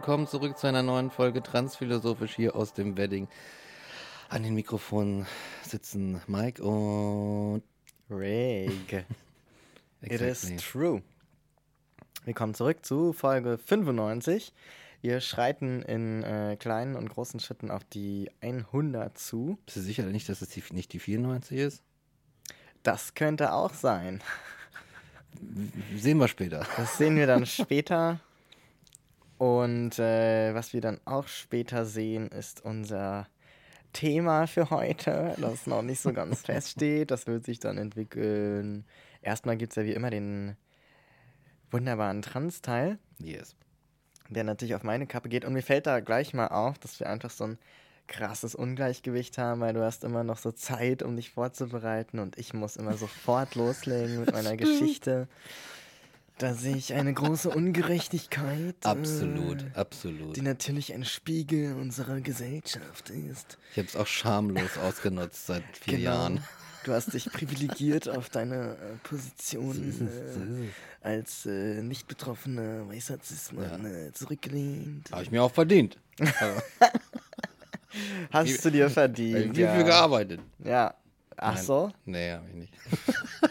Willkommen zurück zu einer neuen Folge Transphilosophisch hier aus dem Wedding. An den Mikrofonen sitzen Mike und Rick. It is true. Willkommen zurück zu Folge 95. Wir schreiten in äh, kleinen und großen Schritten auf die 100 zu. Bist du sicher nicht, dass es die, nicht die 94 ist? Das könnte auch sein. Sehen wir später. Das sehen wir dann später. Und äh, was wir dann auch später sehen, ist unser Thema für heute, das noch nicht so ganz feststeht. Das wird sich dann entwickeln. Erstmal gibt es ja wie immer den wunderbaren Trans-Teil, Yes. der natürlich auf meine Kappe geht. Und mir fällt da gleich mal auf, dass wir einfach so ein krasses Ungleichgewicht haben, weil du hast immer noch so Zeit, um dich vorzubereiten und ich muss immer sofort loslegen mit meiner Geschichte. Da sehe ich eine große Ungerechtigkeit. Absolut, äh, absolut. Die natürlich ein Spiegel unserer Gesellschaft ist. Ich habe es auch schamlos ausgenutzt seit vier Genau. Jahren. Du hast dich privilegiert auf deine äh, Position äh, als äh, nicht betroffener weißer Cis-Mann äh, zurückgelehnt. Habe ich mir auch verdient. Hast du dir ich verdient. habe viel für gearbeitet. Ja. Ach Nein. so? Nee, habe ich nicht.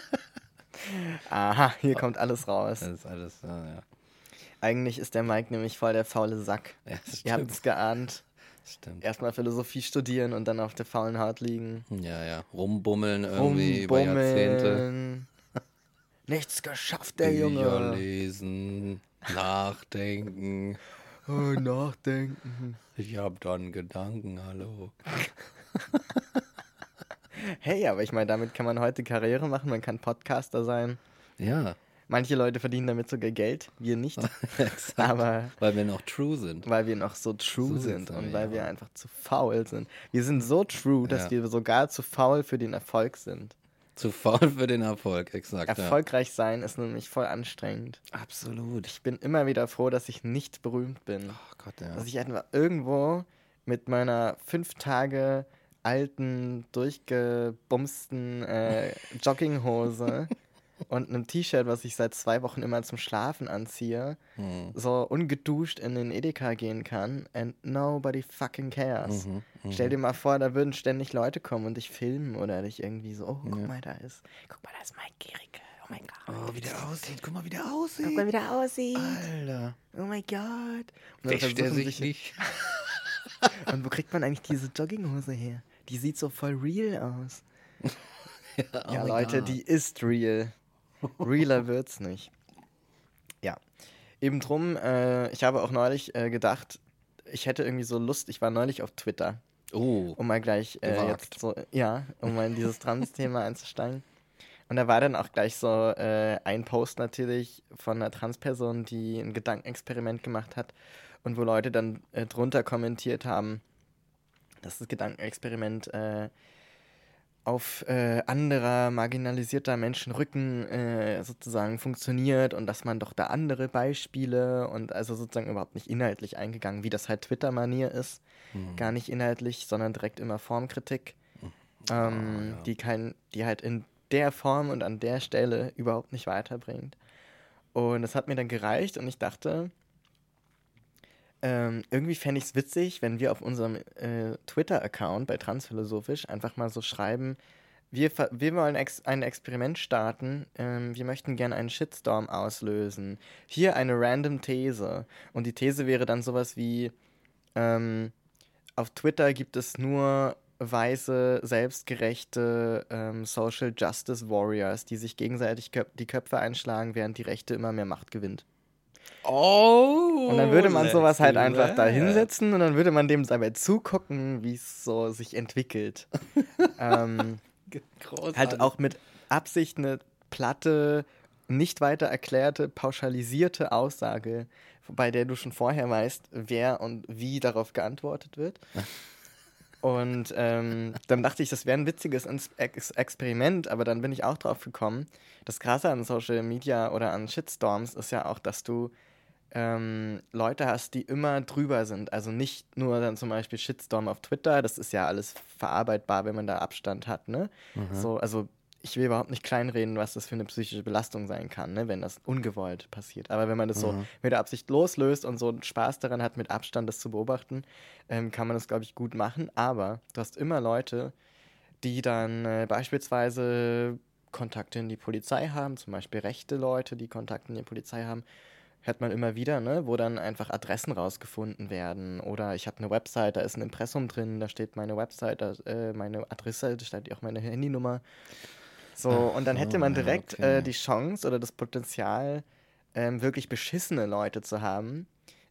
Aha, hier kommt alles raus. Das ist alles, ja, ja. Eigentlich ist der Mike nämlich voll der faule Sack. ja Ihr habt es geahnt. stimmt. Erstmal Philosophie studieren und dann auf der faulen Haut liegen. Ja, ja. Rumbummeln irgendwie über Jahrzehnte. Rumbummeln. Nichts geschafft, der Bücher Junge. lesen, nachdenken. Oh, nachdenken. Ich hab dann Gedanken, hallo. Hey, aber ich meine, damit kann man heute Karriere machen. Man kann Podcaster sein. Ja, Manche Leute verdienen damit sogar Geld, wir nicht. aber Weil wir noch true sind. weil wir noch so true So sind und weil ja. wir einfach zu faul sind. Wir sind so true, dass Ja. wir sogar zu faul für den Erfolg sind. Zu faul für den Erfolg, exakt. Erfolgreich sein ist nämlich voll anstrengend. Ja. Absolut. Ich bin immer wieder froh, dass ich nicht berühmt bin. Oh Gott, ja. Dass ich einfach irgendwo mit meiner fünf Tage alten, durchgebumsten äh, Jogginghose und einem T-Shirt, was ich seit zwei Wochen immer zum Schlafen anziehe, Hm. so ungeduscht in den Edeka gehen kann and nobody fucking cares. Mhm, mhm. Stell dir mal vor, da würden ständig Leute kommen und dich filmen oder dich irgendwie so, oh, guck Ja. mal, da ist, guck mal, da ist Mike Gericke. Oh mein Gott. Oh, wie der aussieht. Guck mal, wie der Guck aussieht. mal, wie der aussieht. Alter. Oh mein Gott. Wäscht der versuchen sich nicht? Und wo kriegt man eigentlich diese Jogginghose her? Die sieht so voll real aus. oh ja, Leute, God. die ist real. Realer wird's nicht. Ja. Eben drum, äh, ich habe auch neulich äh, gedacht, ich hätte irgendwie so Lust, ich war neulich auf Twitter, Oh, um mal gleich äh, jetzt so, ja, um mal in dieses Trans-Thema einzusteigen. Und da war dann auch gleich so äh, ein Post natürlich von einer Transperson, die ein Gedankenexperiment gemacht hat und wo Leute dann äh, drunter kommentiert haben, dass das Gedankenexperiment äh, auf äh, anderer marginalisierter Menschen Rücken äh, sozusagen funktioniert und dass man doch da andere Beispiele und also sozusagen überhaupt nicht inhaltlich eingegangen, wie das halt Twitter-Manier ist. Hm. Gar nicht inhaltlich, sondern direkt immer Formkritik, ähm, ja. die, kein, die halt in der Form und an der Stelle überhaupt nicht weiterbringt. Und das hat mir dann gereicht und ich dachte, ähm, irgendwie fände ich es witzig, wenn wir auf unserem äh, Twitter-Account bei Transphilosophisch einfach mal so schreiben, wir, wir wollen ex ein Experiment starten. Ähm, wir möchten gerne einen Shitstorm auslösen. Hier eine random These. Und die These wäre dann sowas wie: ähm, Auf Twitter gibt es nur weiße, selbstgerechte ähm, Social Justice Warriors, die sich gegenseitig köp die Köpfe einschlagen, während die Rechte immer mehr Macht gewinnt. Oh! Und dann würde man sowas halt einfach da hinsetzen und dann würde man dem dabei zugucken, wie es so sich entwickelt. ähm, halt auch mit Absicht eine platte, nicht weiter erklärte, pauschalisierte Aussage, bei der du schon vorher weißt, wer und wie darauf geantwortet wird. Und ähm, dann dachte ich, das wäre ein witziges Ex Experiment, aber dann bin ich auch drauf gekommen. Das Krasse an Social Media oder an Shitstorms ist ja auch, dass du ähm, Leute hast, die immer drüber sind. Also nicht nur dann zum Beispiel Shitstorm auf Twitter, das ist ja alles verarbeitbar, wenn man da Abstand hat, ne? Mhm. So, also ich will überhaupt nicht kleinreden, was das für eine psychische Belastung sein kann, ne, wenn das ungewollt passiert. Aber wenn man das mhm. so mit der Absicht loslöst und so Spaß daran hat, mit Abstand das zu beobachten, ähm, kann man das, glaube ich, gut machen. Aber du hast immer Leute, die dann äh, beispielsweise Kontakte in die Polizei haben, zum Beispiel rechte Leute, die Kontakte in die Polizei haben hört man immer wieder, ne, wo dann einfach Adressen rausgefunden werden. Oder ich habe eine Website, da ist ein Impressum drin, da steht meine Website, da, äh, meine Adresse, da steht auch meine Handynummer. So, Ach, und dann hätte man direkt okay. äh, die Chance oder das Potenzial, ähm, wirklich beschissene Leute zu haben.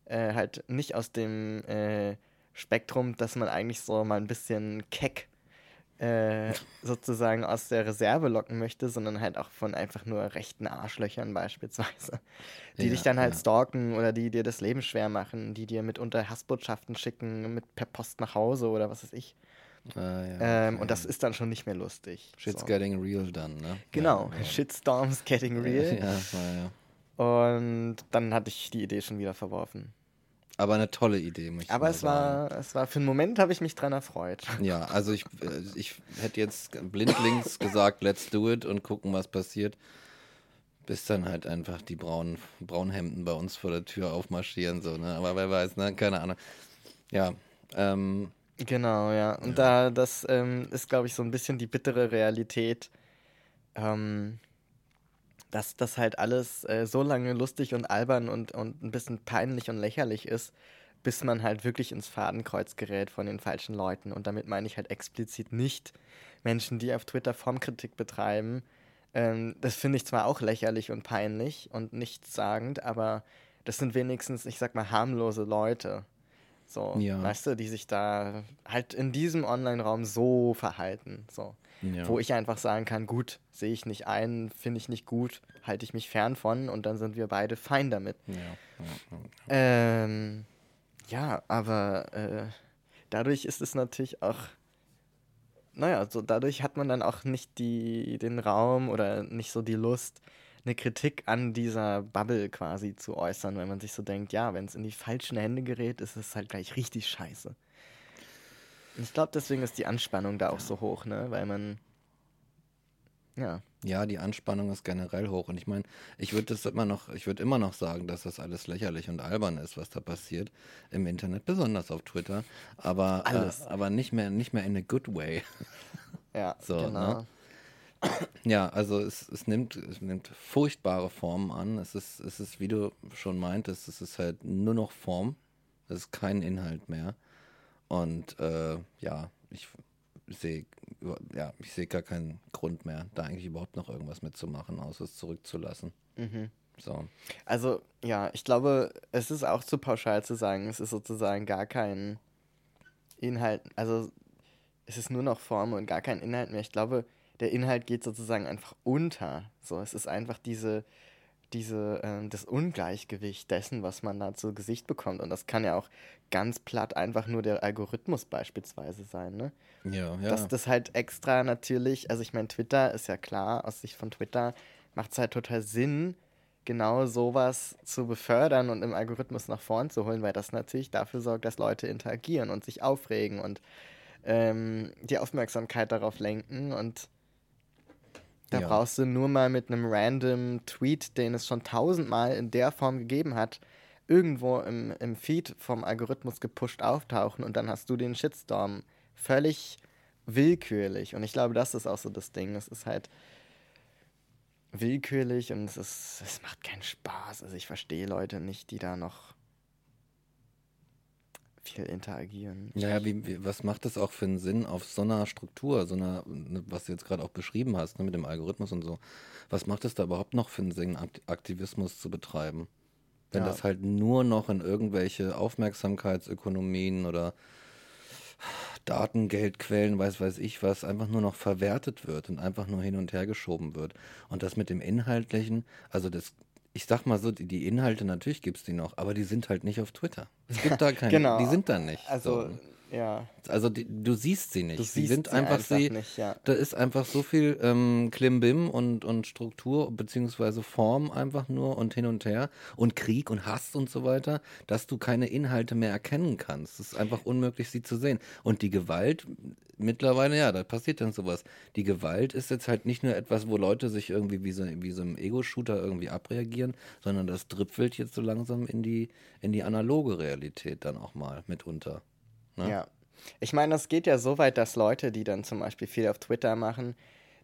Äh, halt nicht aus dem äh, Spektrum, dass man eigentlich so mal ein bisschen keck äh, sozusagen aus der Reserve locken möchte, sondern halt auch von einfach nur rechten Arschlöchern beispielsweise, die ja, dich dann halt ja. stalken oder die dir das Leben schwer machen, die dir mitunter Hassbotschaften schicken, mit per Post nach Hause oder was weiß ich. Ah, ja, ähm, okay. Und das ist dann schon nicht mehr lustig. Shit's so. getting real dann, ne? Genau, Shitstorms getting real. ja, ja. Und dann hatte ich die Idee schon wieder verworfen. Aber eine tolle Idee, muss ich Aber es war, es war, für einen Moment habe ich mich dran erfreut. Ja, also ich, äh, ich hätte jetzt blindlings gesagt, let's do it und gucken, was passiert. Bis dann halt einfach die braunen Braunhemden bei uns vor der Tür aufmarschieren, so, ne? Aber wer weiß, ne? Keine Ahnung. Ja, ähm, Genau, ja. Und ja. da, das ähm, ist, glaube ich, so ein bisschen die bittere Realität. Ähm, dass das halt alles äh, so lange lustig und albern und, und ein bisschen peinlich und lächerlich ist, bis man halt wirklich ins Fadenkreuz gerät von den falschen Leuten. Und damit meine ich halt explizit nicht Menschen, die auf Twitter Formkritik betreiben. Ähm, das finde ich zwar auch lächerlich und peinlich und nichtssagend, aber das sind wenigstens, ich sag mal, harmlose Leute. So, ja. weißt du, die sich da halt in diesem Online-Raum so verhalten. So. Ja. Wo ich einfach sagen kann, gut, sehe ich nicht ein, finde ich nicht gut, halte ich mich fern von und dann sind wir beide fein damit. Ja, ja, ähm, ja aber äh, dadurch ist es natürlich auch, naja, so dadurch hat man dann auch nicht die, den Raum oder nicht so die Lust, eine Kritik an dieser Bubble quasi zu äußern, weil man sich so denkt, ja, wenn es in die falschen Hände gerät, ist es halt gleich richtig scheiße. Ich glaube, deswegen ist die Anspannung da auch so hoch, ne? Weil man. Ja. Ja, die Anspannung ist generell hoch. Und ich meine, ich würde das immer noch, ich würde immer noch sagen, dass das alles lächerlich und albern ist, was da passiert im Internet, besonders auf Twitter. Aber, äh, aber nicht mehr, nicht mehr in a good way. Ja, so, ne? genau. Ne? Ja, also es, es, nimmt, es nimmt furchtbare Formen an. Es ist, es ist, wie du schon meintest, es ist halt nur noch Form. Es ist kein Inhalt mehr. Und äh, ja, ich sehe ja, ich sehe gar keinen Grund mehr, da eigentlich überhaupt noch irgendwas mitzumachen, außer es zurückzulassen. Mhm. So. Also, ja, ich glaube, es ist auch zu pauschal zu sagen, es ist sozusagen gar kein Inhalt, also es ist nur noch Form und gar kein Inhalt mehr. Ich glaube, der Inhalt geht sozusagen einfach unter. So, es ist einfach diese, diese, äh, das Ungleichgewicht dessen, was man da zu Gesicht bekommt. Und das kann ja auch ganz platt einfach nur der Algorithmus beispielsweise sein, ne? Ja, ja. Dass das halt extra natürlich, also ich meine, Twitter ist ja klar, aus Sicht von Twitter macht es halt total Sinn, genau sowas zu befördern und im Algorithmus nach vorn zu holen, weil das natürlich dafür sorgt, dass Leute interagieren und sich aufregen und ähm, die Aufmerksamkeit darauf lenken und da ja. brauchst du nur mal mit einem random Tweet, den es schon tausendmal in der Form gegeben hat, irgendwo im, im Feed vom Algorithmus gepusht auftauchen und dann hast du den Shitstorm völlig willkürlich. Und ich glaube, das ist auch so das Ding. Es ist halt willkürlich und es, ist, es macht keinen Spaß. Also ich verstehe Leute nicht, die da noch viel interagieren. Ja, wie, wie, was macht das auch für einen Sinn auf so einer Struktur, so einer, ne, was du jetzt gerade auch beschrieben hast, ne, mit dem Algorithmus und so, was macht es da überhaupt noch für einen Sinn, Aktivismus zu betreiben? Wenn ja. das halt nur noch in irgendwelche Aufmerksamkeitsökonomien oder Datengeldquellen, weiß weiß ich was, einfach nur noch verwertet wird und einfach nur hin und her geschoben wird. Und das mit dem Inhaltlichen, also das, ich sag mal so, die, die Inhalte, natürlich gibt es die noch, aber die sind halt nicht auf Twitter. Es gibt da keine, genau. die sind da nicht. Also so. Ja. Also die, du siehst sie nicht. Du sie sind einfach, einfach sie. Nicht, ja. Da ist einfach so viel ähm, Klimbim und, und Struktur beziehungsweise Form einfach nur und hin und her und Krieg und Hass und so weiter, dass du keine Inhalte mehr erkennen kannst. Es ist einfach unmöglich, sie zu sehen. Und die Gewalt mittlerweile, ja, da passiert dann sowas. Die Gewalt ist jetzt halt nicht nur etwas, wo Leute sich irgendwie wie so, wie so im Ego-Shooter irgendwie abreagieren, sondern das dripfelt jetzt so langsam in die, in die analoge Realität dann auch mal mitunter. Ne? Ja. Ich meine, das geht ja so weit, dass Leute, die dann zum Beispiel viel auf Twitter machen,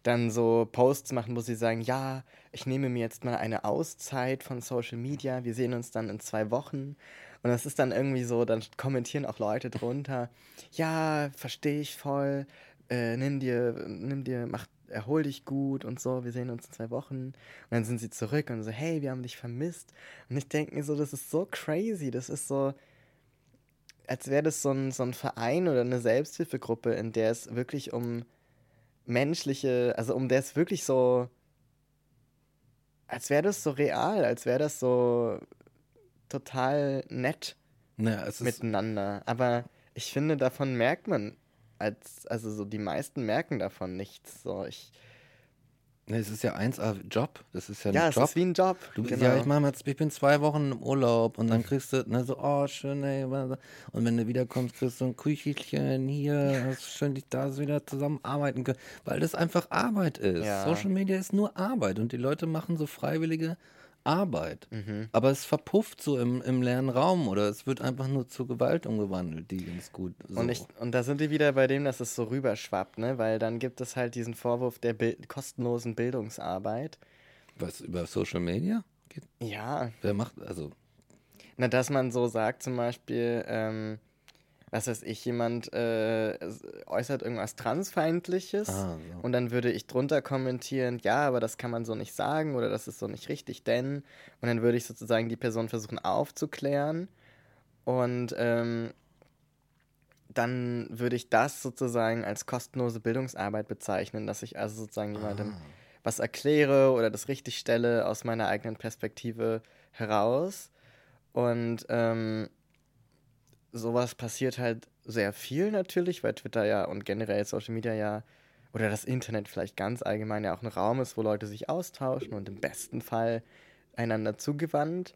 dann so Posts machen, wo sie sagen, ja, ich nehme mir jetzt mal eine Auszeit von Social Media, wir sehen uns dann in zwei Wochen. Und das ist dann irgendwie so, dann kommentieren auch Leute drunter, ja, verstehe ich voll, äh, nimm dir, nimm dir, mach, erhol dich gut und so, wir sehen uns in zwei Wochen. Und dann sind sie zurück und so, hey, wir haben dich vermisst. Und ich denke mir so, das ist so crazy, das ist so, als wäre das so ein, so ein Verein oder eine Selbsthilfegruppe, in der es wirklich um menschliche, also um der es wirklich so, als wäre das so real, als wäre das so total nett naja, miteinander. Aber ich finde, davon merkt man, als, also so die meisten merken davon nichts. So, ich, Ne, es ist ja 1A Job. Das ist ja ein ja, Job. es ist wie ein Job. Du, genau. Ja, ich jetzt, ich bin zwei Wochen im Urlaub und dann kriegst du, ne, so, oh, schön, ey. Und wenn du wiederkommst, kriegst du ein Küchelchen hier, hast schön dich da wieder zusammenarbeiten können. Weil das einfach Arbeit ist. Ja. Social Media ist nur Arbeit und die Leute machen so freiwillige Arbeit. Mhm. Aber es verpufft so im, im leeren Raum oder es wird einfach nur zur Gewalt umgewandelt, die ganz gut. So. Und, ich, und da sind wir wieder bei dem, dass es so rüberschwappt, ne? Weil dann gibt es halt diesen Vorwurf der Bild kostenlosen Bildungsarbeit. Was über Social Media geht? Ja. Wer macht, also. Na, dass man so sagt, zum Beispiel, ähm, was weiß ich, jemand äh, äußert irgendwas Transfeindliches Ah, so. und dann würde ich drunter kommentieren, ja, aber das kann man so nicht sagen oder das ist so nicht richtig, denn. Und dann würde ich sozusagen die Person versuchen aufzuklären und ähm, dann würde ich das sozusagen als kostenlose Bildungsarbeit bezeichnen, dass ich also sozusagen jemandem Ah. was erkläre oder das richtig stelle aus meiner eigenen Perspektive heraus. Und ähm, sowas passiert halt sehr viel natürlich, weil Twitter ja und generell Social Media ja oder das Internet vielleicht ganz allgemein ja auch ein Raum ist, wo Leute sich austauschen und im besten Fall einander zugewandt.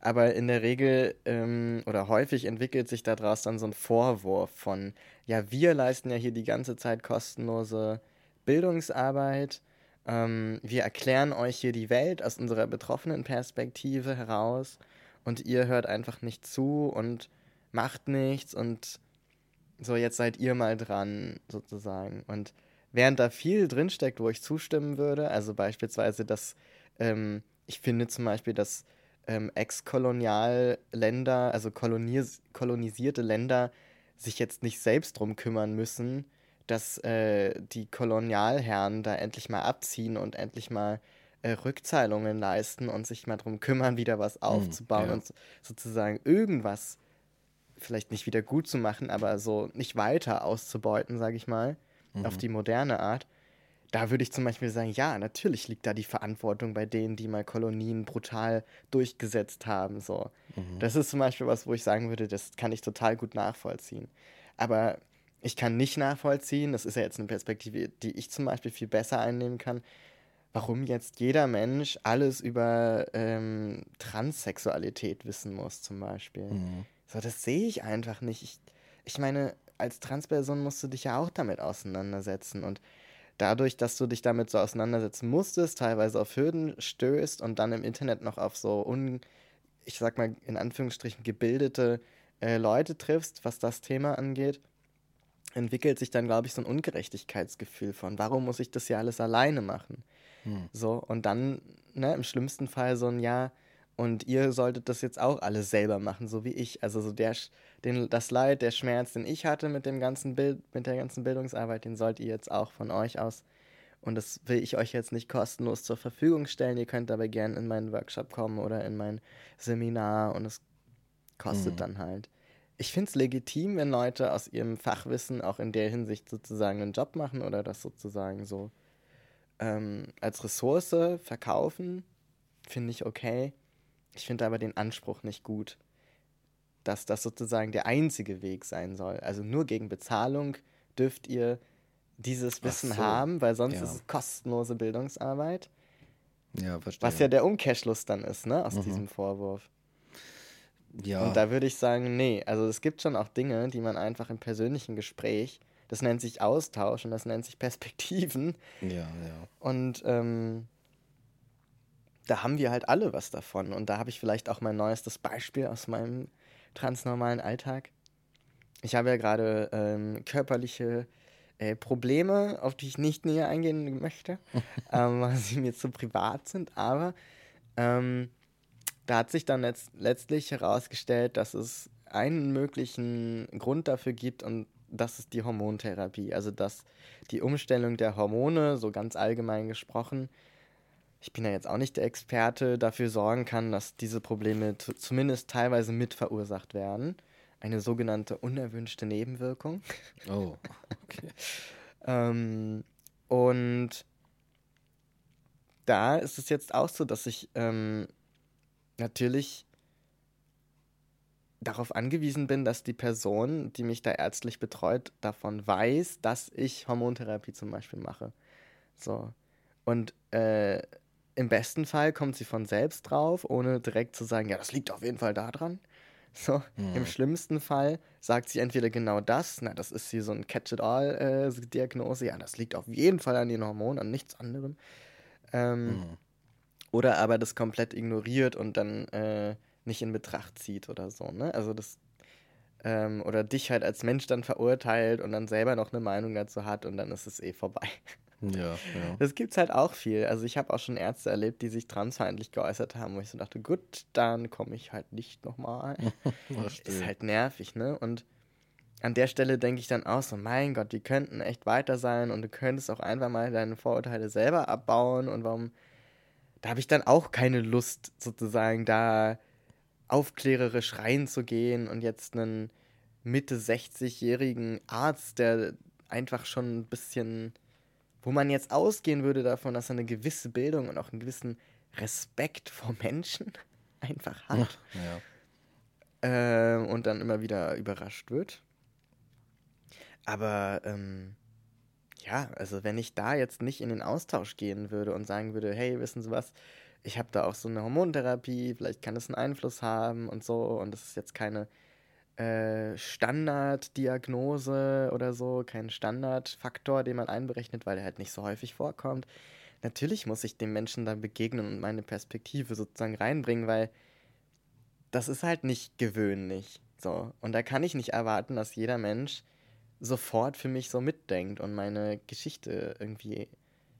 Aber in der Regel ähm, oder häufig entwickelt sich daraus dann so ein Vorwurf von, ja, wir leisten ja hier die ganze Zeit kostenlose Bildungsarbeit. Ähm, wir erklären euch hier die Welt aus unserer betroffenen Perspektive heraus und ihr hört einfach nicht zu und macht nichts und so, jetzt seid ihr mal dran, sozusagen. Und während da viel drinsteckt, wo ich zustimmen würde, also beispielsweise, dass ähm, ich finde zum Beispiel, dass ähm, Ex-Kolonialländer, also kolonis kolonisierte Länder, sich jetzt nicht selbst drum kümmern müssen, dass äh, die Kolonialherren da endlich mal abziehen und endlich mal äh, Rückzahlungen leisten und sich mal drum kümmern, wieder was aufzubauen ja. und so, sozusagen irgendwas vielleicht nicht wieder gut zu machen, aber so nicht weiter auszubeuten, sage ich mal, Mhm. auf die moderne Art. Da würde ich zum Beispiel sagen, ja, natürlich liegt da die Verantwortung bei denen, die mal Kolonien brutal durchgesetzt haben. So. Mhm. Das ist zum Beispiel was, wo ich sagen würde, das kann ich total gut nachvollziehen. Aber ich kann nicht nachvollziehen, das ist ja jetzt eine Perspektive, die ich zum Beispiel viel besser einnehmen kann, warum jetzt jeder Mensch alles über ähm, Transsexualität wissen muss, zum Beispiel. Mhm. So, das sehe ich einfach nicht. Ich, ich meine, als Transperson musst du dich ja auch damit auseinandersetzen. Und dadurch, dass du dich damit so auseinandersetzen musstest, teilweise auf Hürden stößt und dann im Internet noch auf so un, ich sag mal in Anführungsstrichen gebildete äh, Leute triffst, was das Thema angeht, entwickelt sich dann, glaube ich, so ein Ungerechtigkeitsgefühl von, warum muss ich das ja alles alleine machen? Hm. So, und dann, ne, im schlimmsten Fall so ein Ja, und ihr solltet das jetzt auch alles selber machen, so wie ich. Also so der, den, das Leid, der Schmerz, den ich hatte mit dem ganzen Bild, mit der ganzen Bildungsarbeit, den sollt ihr jetzt auch von euch aus. Und das will ich euch jetzt nicht kostenlos zur Verfügung stellen. Ihr könnt aber gerne in meinen Workshop kommen oder in mein Seminar und es kostet mhm. dann halt. Ich finde es legitim, wenn Leute aus ihrem Fachwissen auch in der Hinsicht sozusagen einen Job machen oder das sozusagen so ähm, als Ressource verkaufen. Finde ich okay. Ich finde aber den Anspruch nicht gut, dass das sozusagen der einzige Weg sein soll. Also nur gegen Bezahlung dürft ihr dieses Wissen so. haben, weil sonst ja. ist es kostenlose Bildungsarbeit. Ja, verstehe. Was ja der Umkehrschluss dann ist, ne, aus mhm. diesem Vorwurf. Ja. Und da würde ich sagen, nee, also es gibt schon auch Dinge, die man einfach im persönlichen Gespräch, das nennt sich Austausch und das nennt sich Perspektiven. Ja, ja. Und ähm, da haben wir halt alle was davon. Und da habe ich vielleicht auch mein neuestes Beispiel aus meinem transnormalen Alltag. Ich habe ja gerade ähm, körperliche äh, Probleme, auf die ich nicht näher eingehen möchte, ähm, weil sie mir zu privat sind. Aber ähm, da hat sich dann letzt letztlich herausgestellt, dass es einen möglichen Grund dafür gibt und das ist die Hormontherapie. Also dass die Umstellung der Hormone, so ganz allgemein gesprochen, ich bin ja jetzt auch nicht der Experte, dafür sorgen kann, dass diese Probleme zumindest teilweise mit verursacht werden. Eine sogenannte unerwünschte Nebenwirkung. Oh, okay. ähm, und da ist es jetzt auch so, dass ich ähm, natürlich darauf angewiesen bin, dass die Person, die mich da ärztlich betreut, davon weiß, dass ich Hormontherapie zum Beispiel mache. So. Und äh, im besten Fall kommt sie von selbst drauf, ohne direkt zu sagen, ja, das liegt auf jeden Fall daran. So, mhm. im schlimmsten Fall sagt sie entweder genau das, na, das ist hier so ein Catch-it-all-Diagnose, ja, das liegt auf jeden Fall an den Hormonen, an nichts anderem. Ähm, mhm. Oder aber das komplett ignoriert und dann äh, nicht in Betracht zieht oder so, ne? Also das, ähm, oder dich halt als Mensch dann verurteilt und dann selber noch eine Meinung dazu hat und dann ist es eh vorbei. Ja, ja. Das gibt's halt auch viel. Also ich habe auch schon Ärzte erlebt, die sich transfeindlich geäußert haben, wo ich so dachte, gut, dann komme ich halt nicht nochmal. ist halt nervig, ne? Und an der Stelle denke ich dann auch so, mein Gott, die könnten echt weiter sein und du könntest auch einfach mal deine Vorurteile selber abbauen und warum, da habe ich dann auch keine Lust, sozusagen da aufklärerisch reinzugehen und jetzt einen Mitte 60-jährigen Arzt, der einfach schon ein bisschen wo man jetzt ausgehen würde davon, dass er eine gewisse Bildung und auch einen gewissen Respekt vor Menschen einfach hat. Ja. Äh, und dann immer wieder überrascht wird. Aber ähm, ja, also wenn ich da jetzt nicht in den Austausch gehen würde und sagen würde, hey, wissen Sie was, ich habe da auch so eine Hormontherapie, vielleicht kann das einen Einfluss haben und so und das ist jetzt keine äh, Standarddiagnose oder so, kein Standardfaktor, den man einberechnet, weil er halt nicht so häufig vorkommt. Natürlich muss ich dem Menschen dann begegnen und meine Perspektive sozusagen reinbringen, weil das ist halt nicht gewöhnlich. So. Und da kann ich nicht erwarten, dass jeder Mensch sofort für mich so mitdenkt und meine Geschichte irgendwie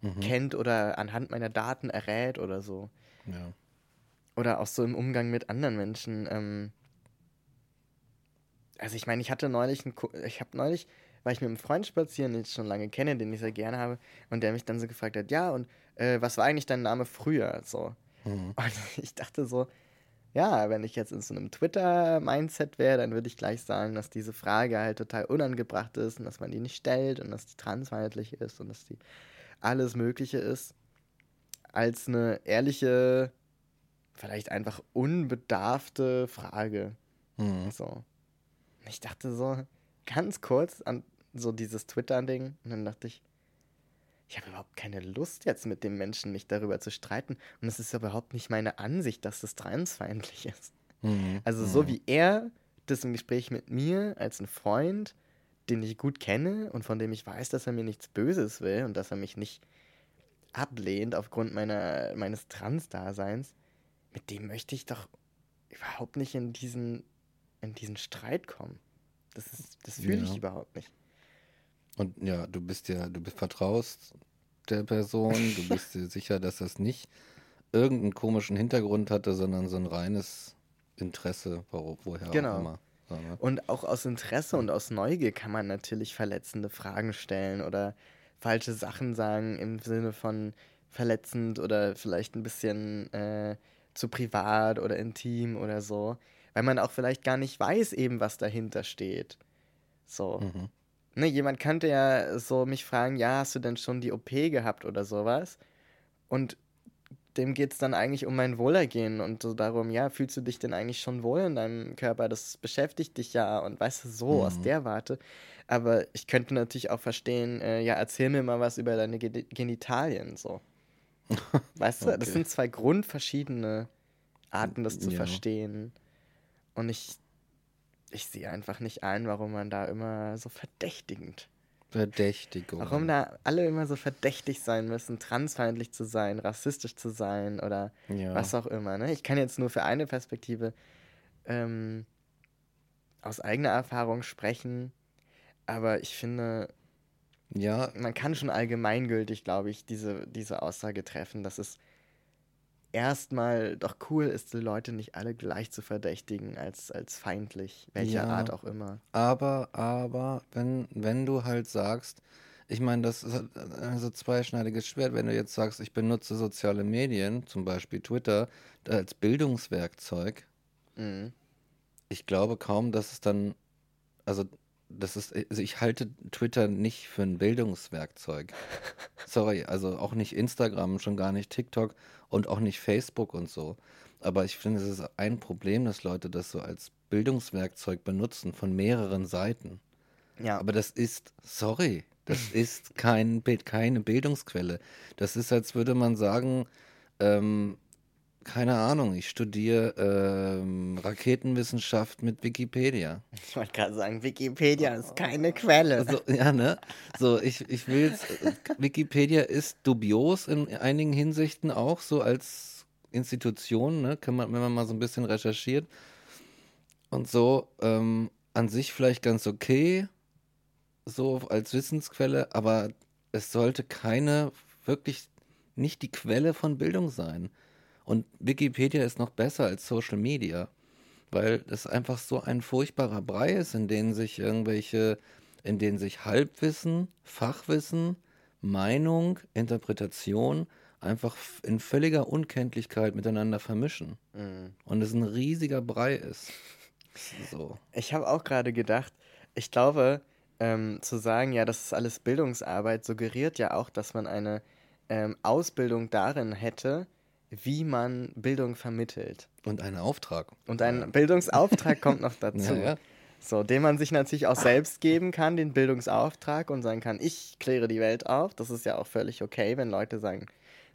mhm. kennt oder anhand meiner Daten errät oder so. Ja. Oder auch so im Umgang mit anderen Menschen. Ähm, also ich meine, ich hatte neulich, einen, ich habe neulich, war ich mit einem Freund spazieren, den ich schon lange kenne, den ich sehr gerne habe, und der mich dann so gefragt hat, ja, und äh, was war eigentlich dein Name früher? So. Mhm. Und ich dachte so, ja, wenn ich jetzt in so einem Twitter-Mindset wäre, dann würde ich gleich sagen, dass diese Frage halt total unangebracht ist und dass man die nicht stellt und dass die transfeindlich ist und dass die alles Mögliche ist. Als eine ehrliche, vielleicht einfach unbedarfte Frage. Mhm. So ich dachte so ganz kurz an so dieses Twitter-Ding und dann dachte ich, ich habe überhaupt keine Lust jetzt mit dem Menschen mich darüber zu streiten und es ist überhaupt nicht meine Ansicht, dass das transfeindlich ist. Mhm. Also so mhm. wie er das im Gespräch mit mir als ein Freund, den ich gut kenne und von dem ich weiß, dass er mir nichts Böses will und dass er mich nicht ablehnt aufgrund meiner, meines Trans-Daseins, mit dem möchte ich doch überhaupt nicht in diesen in diesen Streit kommen. Das, das fühle ich überhaupt nicht. Und ja, du bist ja, du bist vertraust der Person, du bist dir sicher, dass das nicht irgendeinen komischen Hintergrund hatte, sondern so ein reines Interesse, wo, woher Genau. auch immer. So, ne? Und auch aus Interesse und aus Neugier kann man natürlich verletzende Fragen stellen oder falsche Sachen sagen im Sinne von verletzend oder vielleicht ein bisschen äh, zu privat oder intim oder so. Weil man auch vielleicht gar nicht weiß eben, was dahinter steht. So. Mhm. Ne, jemand könnte ja so mich fragen, ja, hast du denn schon die OP gehabt oder sowas? Und dem geht es dann eigentlich um mein Wohlergehen und so darum, ja, fühlst du dich denn eigentlich schon wohl in deinem Körper? Das beschäftigt dich ja und weißt du, so aus Mhm. der Warte. Aber ich könnte natürlich auch verstehen, äh, ja, erzähl mir mal was über deine Ge Genitalien, so. Weißt du, das Okay. sind zwei grundverschiedene Arten, das zu Ja. verstehen. Und ich, ich sehe einfach nicht ein, warum man da immer so verdächtigend Verdächtigung. Warum da alle immer so verdächtig sein müssen, transfeindlich zu sein, rassistisch zu sein oder Ja. was auch immer. Ne? Ich kann jetzt nur für eine Perspektive ähm, aus eigener Erfahrung sprechen, aber ich finde, Ja, man kann schon allgemeingültig, glaube ich, diese, diese Aussage treffen, dass es erstmal doch cool ist, die Leute nicht alle gleich zu verdächtigen als, als feindlich, welcher Ja. Art auch immer. aber, aber, wenn, wenn du halt sagst, ich meine, das ist halt ein so zweischneidiges Schwert, wenn du jetzt sagst, ich benutze soziale Medien, zum Beispiel Twitter, als Bildungswerkzeug, Mhm. ich glaube kaum, dass es dann, also das ist, also ich halte Twitter nicht für ein Bildungswerkzeug. Sorry, also auch nicht Instagram, schon gar nicht TikTok und auch nicht Facebook und so. Aber ich finde, es ist ein Problem, dass Leute das so als Bildungswerkzeug benutzen von mehreren Seiten. Ja, Aber das ist, sorry, das ist kein, Bild- keine Bildungsquelle. Das ist, als würde man sagen, ähm, keine Ahnung, ich studiere ähm, Raketenwissenschaft mit Wikipedia. ich wollte gerade sagen, Wikipedia ist keine Quelle. So, ja, ne? So, ich, ich will Wikipedia ist dubios in einigen Hinsichten auch, so als Institution, ne? Kann man, wenn man mal so ein bisschen recherchiert. Und so, ähm, an sich vielleicht ganz okay, so als Wissensquelle, aber es sollte keine, wirklich nicht die Quelle von Bildung sein. Und Wikipedia ist noch besser als Social Media, weil es einfach so ein furchtbarer Brei ist, in dem sich irgendwelche, in denen sich Halbwissen, Fachwissen, Meinung, Interpretation einfach in völliger Unkenntlichkeit miteinander vermischen. Mhm. Und es ein riesiger Brei ist. So. Ich habe auch gerade gedacht, ich glaube, ähm, zu sagen, ja, das ist alles Bildungsarbeit, suggeriert ja auch, dass man eine ähm, Ausbildung darin hätte, wie man Bildung vermittelt. Und ein Auftrag. Und ein Bildungsauftrag kommt noch dazu. Ja, ja. So, den man sich natürlich auch selbst geben kann, den Bildungsauftrag und sagen kann, ich kläre die Welt auf. Das ist ja auch völlig okay, wenn Leute sagen,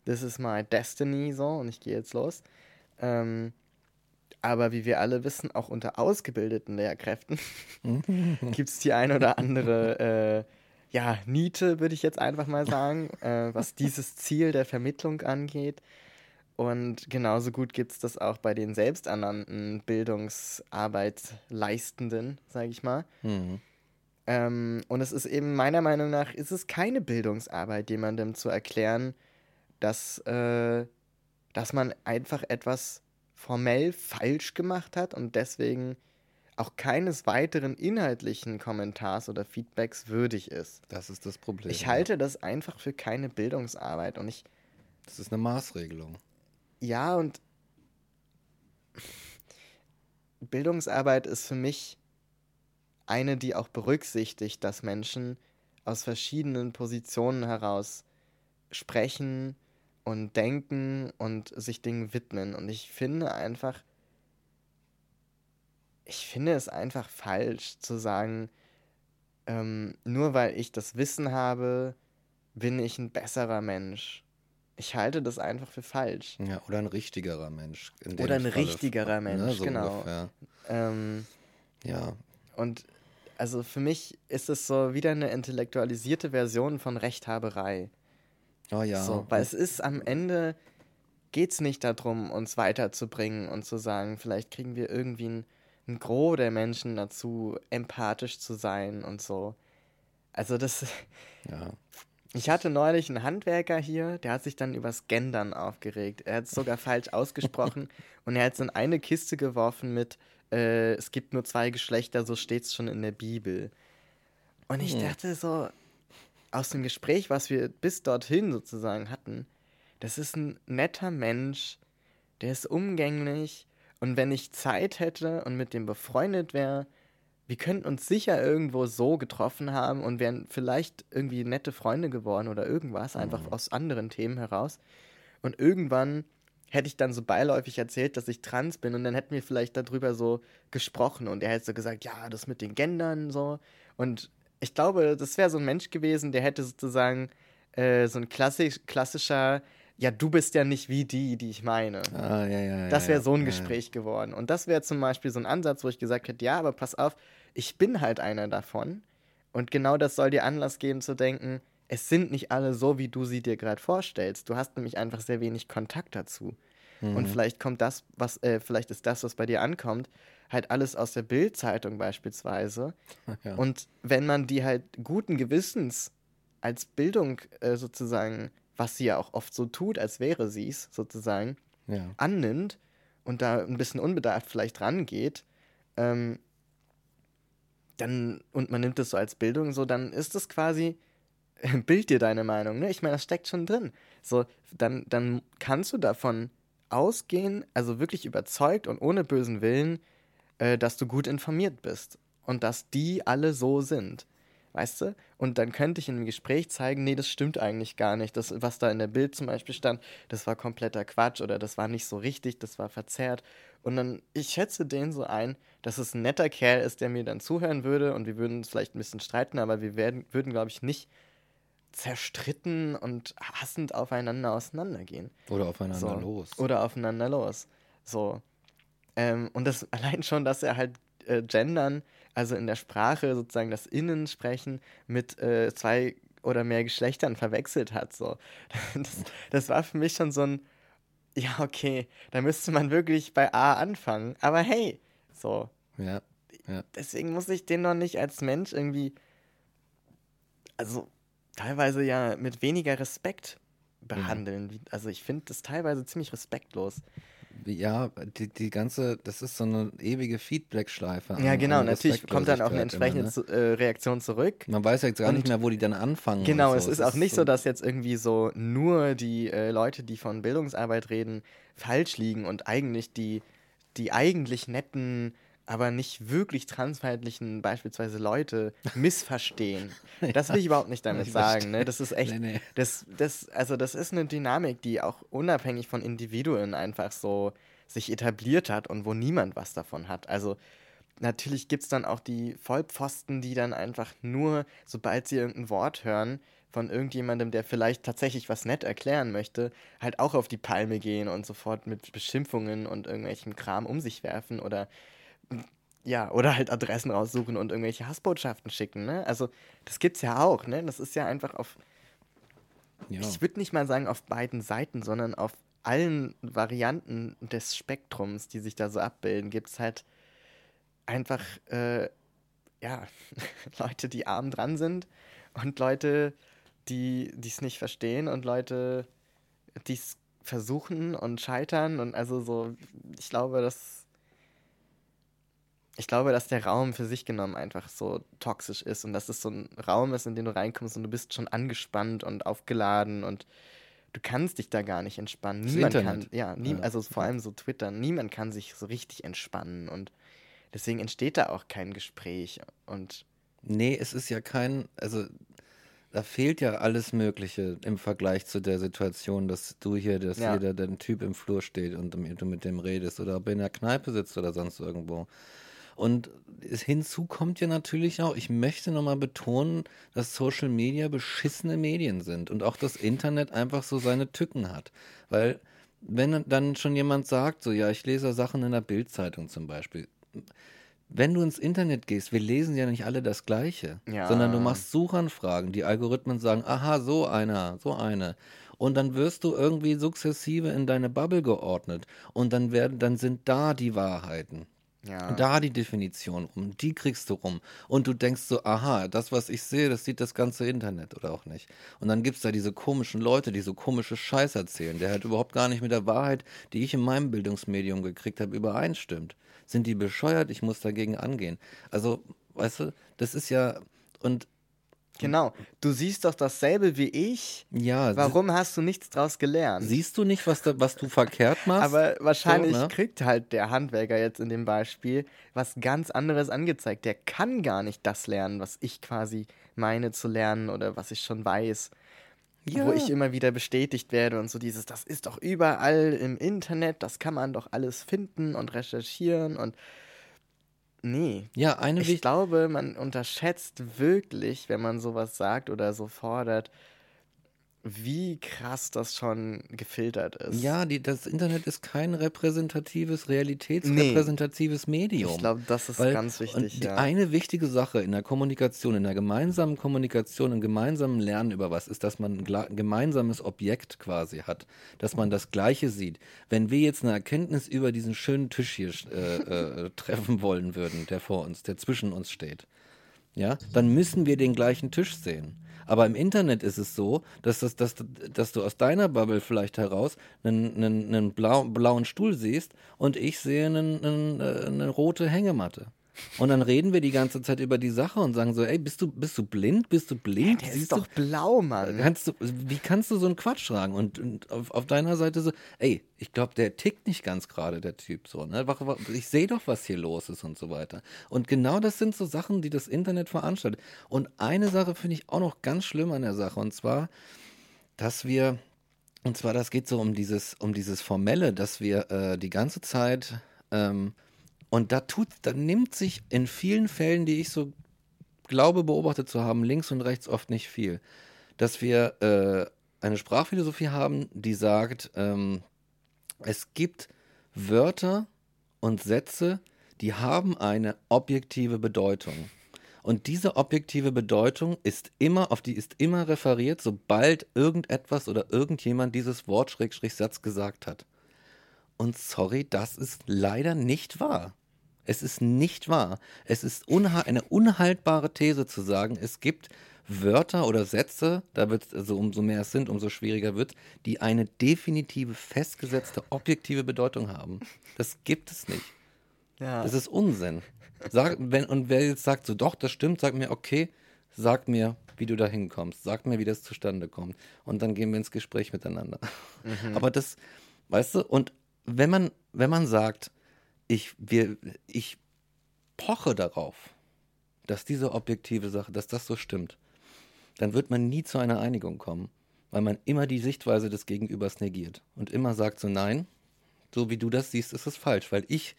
this is my destiny, so, und ich gehe jetzt los. Ähm, aber wie wir alle wissen, auch unter ausgebildeten Lehrkräften gibt es die ein oder andere, äh, ja, Niete, würde ich jetzt einfach mal sagen, äh, was dieses Ziel der Vermittlung angeht. Und genauso gut gibt es das auch bei den selbsternannten Bildungsarbeitsleistenden, sage ich mal. Mhm. Ähm, und es ist eben meiner Meinung nach, ist es keine Bildungsarbeit, jemandem zu erklären, dass, äh, dass man einfach etwas formell falsch gemacht hat und deswegen auch keines weiteren inhaltlichen Kommentars oder Feedbacks würdig ist. Das ist das Problem. Ich ja. halte das einfach für keine Bildungsarbeit und ich, Das ist eine Maßregelung. Ja, und Bildungsarbeit ist für mich eine, die auch berücksichtigt, dass Menschen aus verschiedenen Positionen heraus sprechen und denken und sich Dingen widmen. Und ich finde einfach, ich finde es einfach falsch zu sagen, ähm, nur weil ich das Wissen habe, bin ich ein besserer Mensch. Ich halte das einfach für falsch. Ja, oder ein richtigerer Mensch. in dem Oder ein Falle. richtigerer Mensch, so genau. Ähm, Ja, und also für mich ist es so wieder eine intellektualisierte Version von Rechthaberei. oh ja. So, weil es ist am Ende geht es nicht darum, uns weiterzubringen und zu sagen, vielleicht kriegen wir irgendwie ein, ein Gros der Menschen dazu, empathisch zu sein und so. Also das. Ja. Ich hatte neulich einen Handwerker hier, der hat sich dann übers Gendern aufgeregt. Er hat es sogar falsch ausgesprochen und er hat es in eine Kiste geworfen mit, äh, es gibt nur zwei Geschlechter, so steht es schon in der Bibel. Und ich dachte so, aus dem Gespräch, was wir bis dorthin sozusagen hatten, das ist ein netter Mensch, der ist umgänglich und wenn ich Zeit hätte und mit dem befreundet wäre, wir könnten uns sicher irgendwo so getroffen haben und wären vielleicht irgendwie nette Freunde geworden oder irgendwas, einfach aus anderen Themen heraus. Und irgendwann hätte ich dann so beiläufig erzählt, dass ich trans bin und dann hätten wir vielleicht darüber so gesprochen und er hätte so gesagt, ja, das mit den Gendern so. Und ich glaube, das wäre so ein Mensch gewesen, der hätte sozusagen äh, so ein klassisch, klassischer, ja, du bist ja nicht wie die, die ich meine. Ah, ja, ja. Das wäre so ein ja, Gespräch geworden. Und das wäre zum Beispiel so ein Ansatz, wo ich gesagt hätte, ja, aber pass auf, ich bin halt einer davon. Und genau das soll dir Anlass geben zu denken, es sind nicht alle so, wie du sie dir gerade vorstellst. Du hast nämlich einfach sehr wenig Kontakt dazu. Mhm. Und vielleicht kommt das, was, äh, vielleicht ist das, was bei dir ankommt, halt alles aus der Bild-Zeitung beispielsweise. Und wenn man die halt guten Gewissens als Bildung äh, sozusagen, was sie ja auch oft so tut, als wäre sie es sozusagen, ja. annimmt und da ein bisschen unbedarft vielleicht rangeht, ähm, dann, und man nimmt es so als Bildung, so, dann ist es quasi, bild dir deine Meinung, ne? Ich meine, das steckt schon drin. So, dann, dann kannst du davon ausgehen, also wirklich überzeugt und ohne bösen Willen, äh, dass du gut informiert bist und dass die alle so sind. Weißt du? Und dann könnte ich in einem Gespräch zeigen, nee, das stimmt eigentlich gar nicht. Das, was da in der Bild zum Beispiel stand, das war kompletter Quatsch oder das war nicht so richtig, das war verzerrt. Und dann, ich schätze den so ein, dass es ein netter Kerl ist, der mir dann zuhören würde und wir würden uns vielleicht ein bisschen streiten, aber wir werden, würden, glaube ich, nicht zerstritten und hassend aufeinander auseinandergehen. Oder aufeinander So. los. Oder aufeinander los. So. Ähm, und das allein schon, dass er halt äh, gendern, also in der Sprache sozusagen das Innen sprechen mit äh, zwei oder mehr Geschlechtern verwechselt hat. So. Das, das war für mich schon so ein, ja, okay, da müsste man wirklich bei A anfangen. Aber hey, so. Ja. Deswegen muss ich den noch nicht als Mensch irgendwie, also teilweise ja mit weniger Respekt behandeln. Wie- Also ich finde das teilweise ziemlich respektlos. Ja, die, die ganze, das ist so eine ewige Feedback-Schleife. Ja, genau, natürlich kommt dann auch eine entsprechende immer, ne? äh, Reaktion zurück. Man weiß ja jetzt gar Und- nicht mehr, wo die dann anfangen. Genau, so. es ist auch nicht so, dass jetzt irgendwie so nur die äh, Leute, die von Bildungsarbeit reden, falsch liegen und eigentlich die, die eigentlich netten, aber nicht wirklich transfeindlichen beispielsweise Leute missverstehen. Das will ich überhaupt nicht damit sagen. Ne? Das ist echt, Nee, nee. Das, das, also das ist eine Dynamik, die auch unabhängig von Individuen einfach so sich etabliert hat und wo niemand was davon hat. Also natürlich gibt es dann auch die Vollpfosten, die dann einfach nur, sobald sie irgendein Wort hören, von irgendjemandem, der vielleicht tatsächlich was nett erklären möchte, halt auch auf die Palme gehen und sofort mit Beschimpfungen und irgendwelchem Kram um sich werfen oder ja, oder halt Adressen raussuchen und irgendwelche Hassbotschaften schicken, ne? Also, das gibt's ja auch, ne? Das ist ja einfach auf, Ja. ich würde nicht mal sagen auf beiden Seiten, sondern auf allen Varianten des Spektrums, die sich da so abbilden, gibt es halt einfach, äh, ja, Leute, die arm dran sind und Leute, die es nicht verstehen und Leute, die es versuchen und scheitern und also so, ich glaube, dass ich glaube, dass der Raum für sich genommen einfach so toxisch ist und dass es so ein Raum ist, in den du reinkommst und du bist schon angespannt und aufgeladen und du kannst dich da gar nicht entspannen. Das Niemand Internet. kann, ja, nie, Ja. also vor allem so Twitter, niemand kann sich so richtig entspannen und deswegen entsteht da auch kein Gespräch und Nee, es ist ja kein, also da fehlt ja alles Mögliche im Vergleich zu der Situation, dass du hier, dass Ja. hier der, der Typ im Flur steht und du mit dem redest oder ob er in der Kneipe sitzt oder sonst irgendwo. Und hinzu kommt ja natürlich auch, ich möchte nochmal betonen, dass Social Media beschissene Medien sind und auch das Internet einfach so seine Tücken hat. Weil, wenn dann schon jemand sagt, so, ja, ich lese Sachen in der Bildzeitung zum Beispiel. Wenn du ins Internet gehst, wir lesen ja nicht alle das Gleiche, Ja. sondern du machst Suchanfragen, die Algorithmen sagen, aha, so einer, so eine. Und dann wirst du irgendwie sukzessive in deine Bubble geordnet und dann werden, dann sind da die Wahrheiten. Ja. Da die Definition rum, die kriegst du rum. Und du denkst so, aha, das, was ich sehe, das sieht das ganze Internet oder auch nicht. Und dann gibt es da diese komischen Leute, die so komische Scheiß erzählen, der halt überhaupt gar nicht mit der Wahrheit, die ich in meinem Bildungsmedium gekriegt habe, übereinstimmt. Sind die bescheuert? Ich muss dagegen angehen. Also, weißt du, das ist ja, und Genau. Du siehst doch dasselbe wie ich. ja, Warum hast du nichts draus gelernt? siehst du nicht, was, da, was du verkehrt machst? Aber wahrscheinlich So, ne? kriegt halt der Handwerker jetzt in dem Beispiel was ganz anderes angezeigt. Der kann gar nicht das lernen, was ich quasi meine zu lernen oder was ich schon weiß. ja. Wo ich immer wieder bestätigt werde und so dieses, das ist doch überall im Internet, das kann man doch alles finden und recherchieren und nee. ja, eine Ich glaube, man unterschätzt wirklich, wenn man sowas sagt oder so fordert, wie krass das schon gefiltert ist. Ja, die, das Internet ist kein repräsentatives, realitätsrepräsentatives Medium. Ich glaube, das ist Weil- ganz wichtig. die Ja. eine wichtige Sache in der Kommunikation, in der gemeinsamen Kommunikation, im gemeinsamen Lernen über was, ist, dass man ein gemeinsames Objekt quasi hat, dass man das Gleiche sieht. Wenn wir jetzt eine Erkenntnis über diesen schönen Tisch hier äh, äh, treffen wollen würden, der vor uns, der zwischen uns steht, ja, dann müssen wir den gleichen Tisch sehen. Aber im Internet ist es so, dass, das, dass, dass du aus deiner Bubble vielleicht heraus einen, einen, einen blau, blauen Stuhl siehst und ich sehe einen, einen, äh, eine rote Hängematte. Und dann reden wir die ganze Zeit über die Sache und sagen so, ey, bist du, bist du blind? Bist du blind? Der Siehst ist doch blau, Mann. du, kannst du, wie kannst du so einen Quatsch tragen? Und, und auf, auf deiner Seite so, ey, ich glaube, der tickt nicht ganz gerade, der Typ so. Ne? Ich sehe doch, was hier los ist und so weiter. Und genau das sind so Sachen, die das Internet veranstaltet. Und eine Sache finde ich auch noch ganz schlimm an der Sache, und zwar, dass wir, und zwar, das geht so um dieses, um dieses Formelle, dass wir äh, die ganze Zeit, ähm, und da tut, da nimmt sich in vielen Fällen, die ich so glaube beobachtet zu haben, links und rechts oft nicht viel. Dass wir äh, eine Sprachphilosophie haben, die sagt, ähm, es gibt Wörter und Sätze, die haben eine objektive Bedeutung. Und diese objektive Bedeutung ist immer, auf die ist immer referiert, sobald irgendetwas oder irgendjemand dieses Wort Schrägstrich Satz gesagt hat. Und sorry, das ist leider nicht wahr. Es ist nicht wahr. Es ist unha eine unhaltbare These zu sagen, es gibt Wörter oder Sätze, da wird also umso mehr es sind, umso schwieriger wird, die eine definitive, festgesetzte, objektive Bedeutung haben. Das gibt es nicht. ja. Das ist Unsinn. Sag, wenn, und wer jetzt sagt, so doch, das stimmt, sag mir, okay, sag mir, wie du da hinkommst, sag mir, wie das zustande kommt. Und dann gehen wir ins Gespräch miteinander. Aber das, weißt du, und wenn man, wenn man sagt, ich, wir, ich poche darauf, dass diese objektive Sache, dass das so stimmt, dann wird man nie zu einer Einigung kommen, weil man immer die Sichtweise des Gegenübers negiert und immer sagt so, nein, so wie du das siehst, ist es falsch, weil ich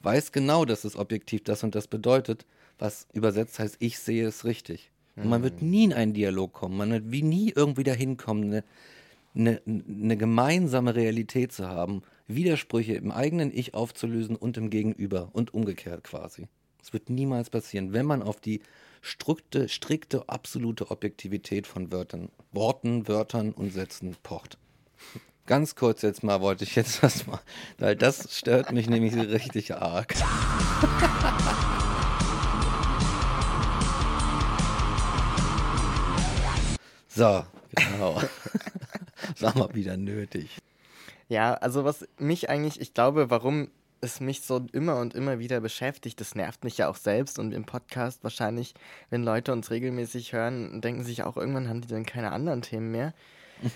weiß genau, dass es objektiv das und das bedeutet, was übersetzt heißt, ich sehe es richtig. Und man wird nie in einen Dialog kommen, man wird wie nie irgendwie dahin kommen, eine, eine, eine gemeinsame Realität zu haben, Widersprüche im eigenen Ich aufzulösen und im Gegenüber und umgekehrt quasi. Das wird niemals passieren, wenn man auf die strikte, strikte, absolute Objektivität von Wörtern, Worten, Wörtern und Sätzen pocht. Ganz kurz jetzt mal wollte ich jetzt was mal, weil das stört mich nämlich richtig arg. So, genau. Das war mal wieder nötig. Ja, also was mich eigentlich, ich glaube, warum es mich so immer und immer wieder beschäftigt, das nervt mich ja auch selbst und im Podcast wahrscheinlich, wenn Leute uns regelmäßig hören, denken sich auch irgendwann haben die dann keine anderen Themen mehr.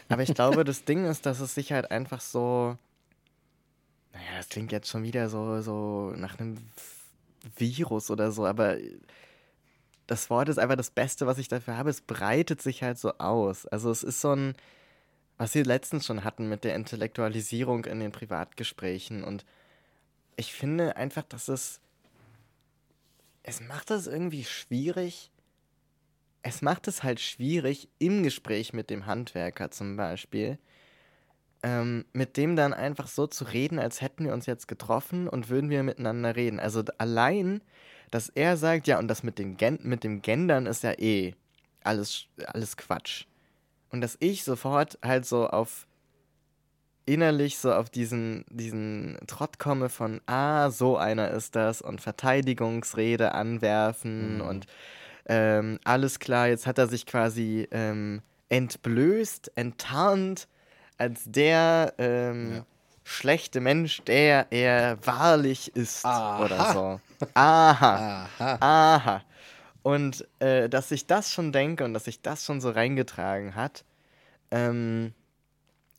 Aber ich glaube, das Ding ist, dass es sich halt einfach so, naja, das klingt jetzt schon wieder so, so nach einem Virus oder so, aber das Wort ist einfach das Beste, was ich dafür habe. Es breitet sich halt so aus. Also es ist so ein, was wir letztens schon hatten mit der Intellektualisierung in den Privatgesprächen. Und ich finde einfach, dass es. Es macht es irgendwie schwierig. Es macht es halt schwierig im Gespräch mit dem Handwerker zum Beispiel, ähm, mit dem dann einfach so zu reden, als hätten wir uns jetzt getroffen und würden wir miteinander reden. Also allein, dass er sagt, ja, und das mit, den Gen mit dem Gendern ist ja eh alles, alles Quatsch. Und dass ich sofort halt so auf innerlich so auf diesen, diesen Trott komme von, ah, so einer ist das und Verteidigungsrede anwerfen mhm. und ähm, alles klar, jetzt hat er sich quasi ähm, entblößt, enttarnt als der ähm, ja. schlechte Mensch, der er wahrlich ist Aha. oder so. Aha. Aha. Aha. Und äh, dass ich das schon denke und dass sich das schon so reingetragen hat, ähm,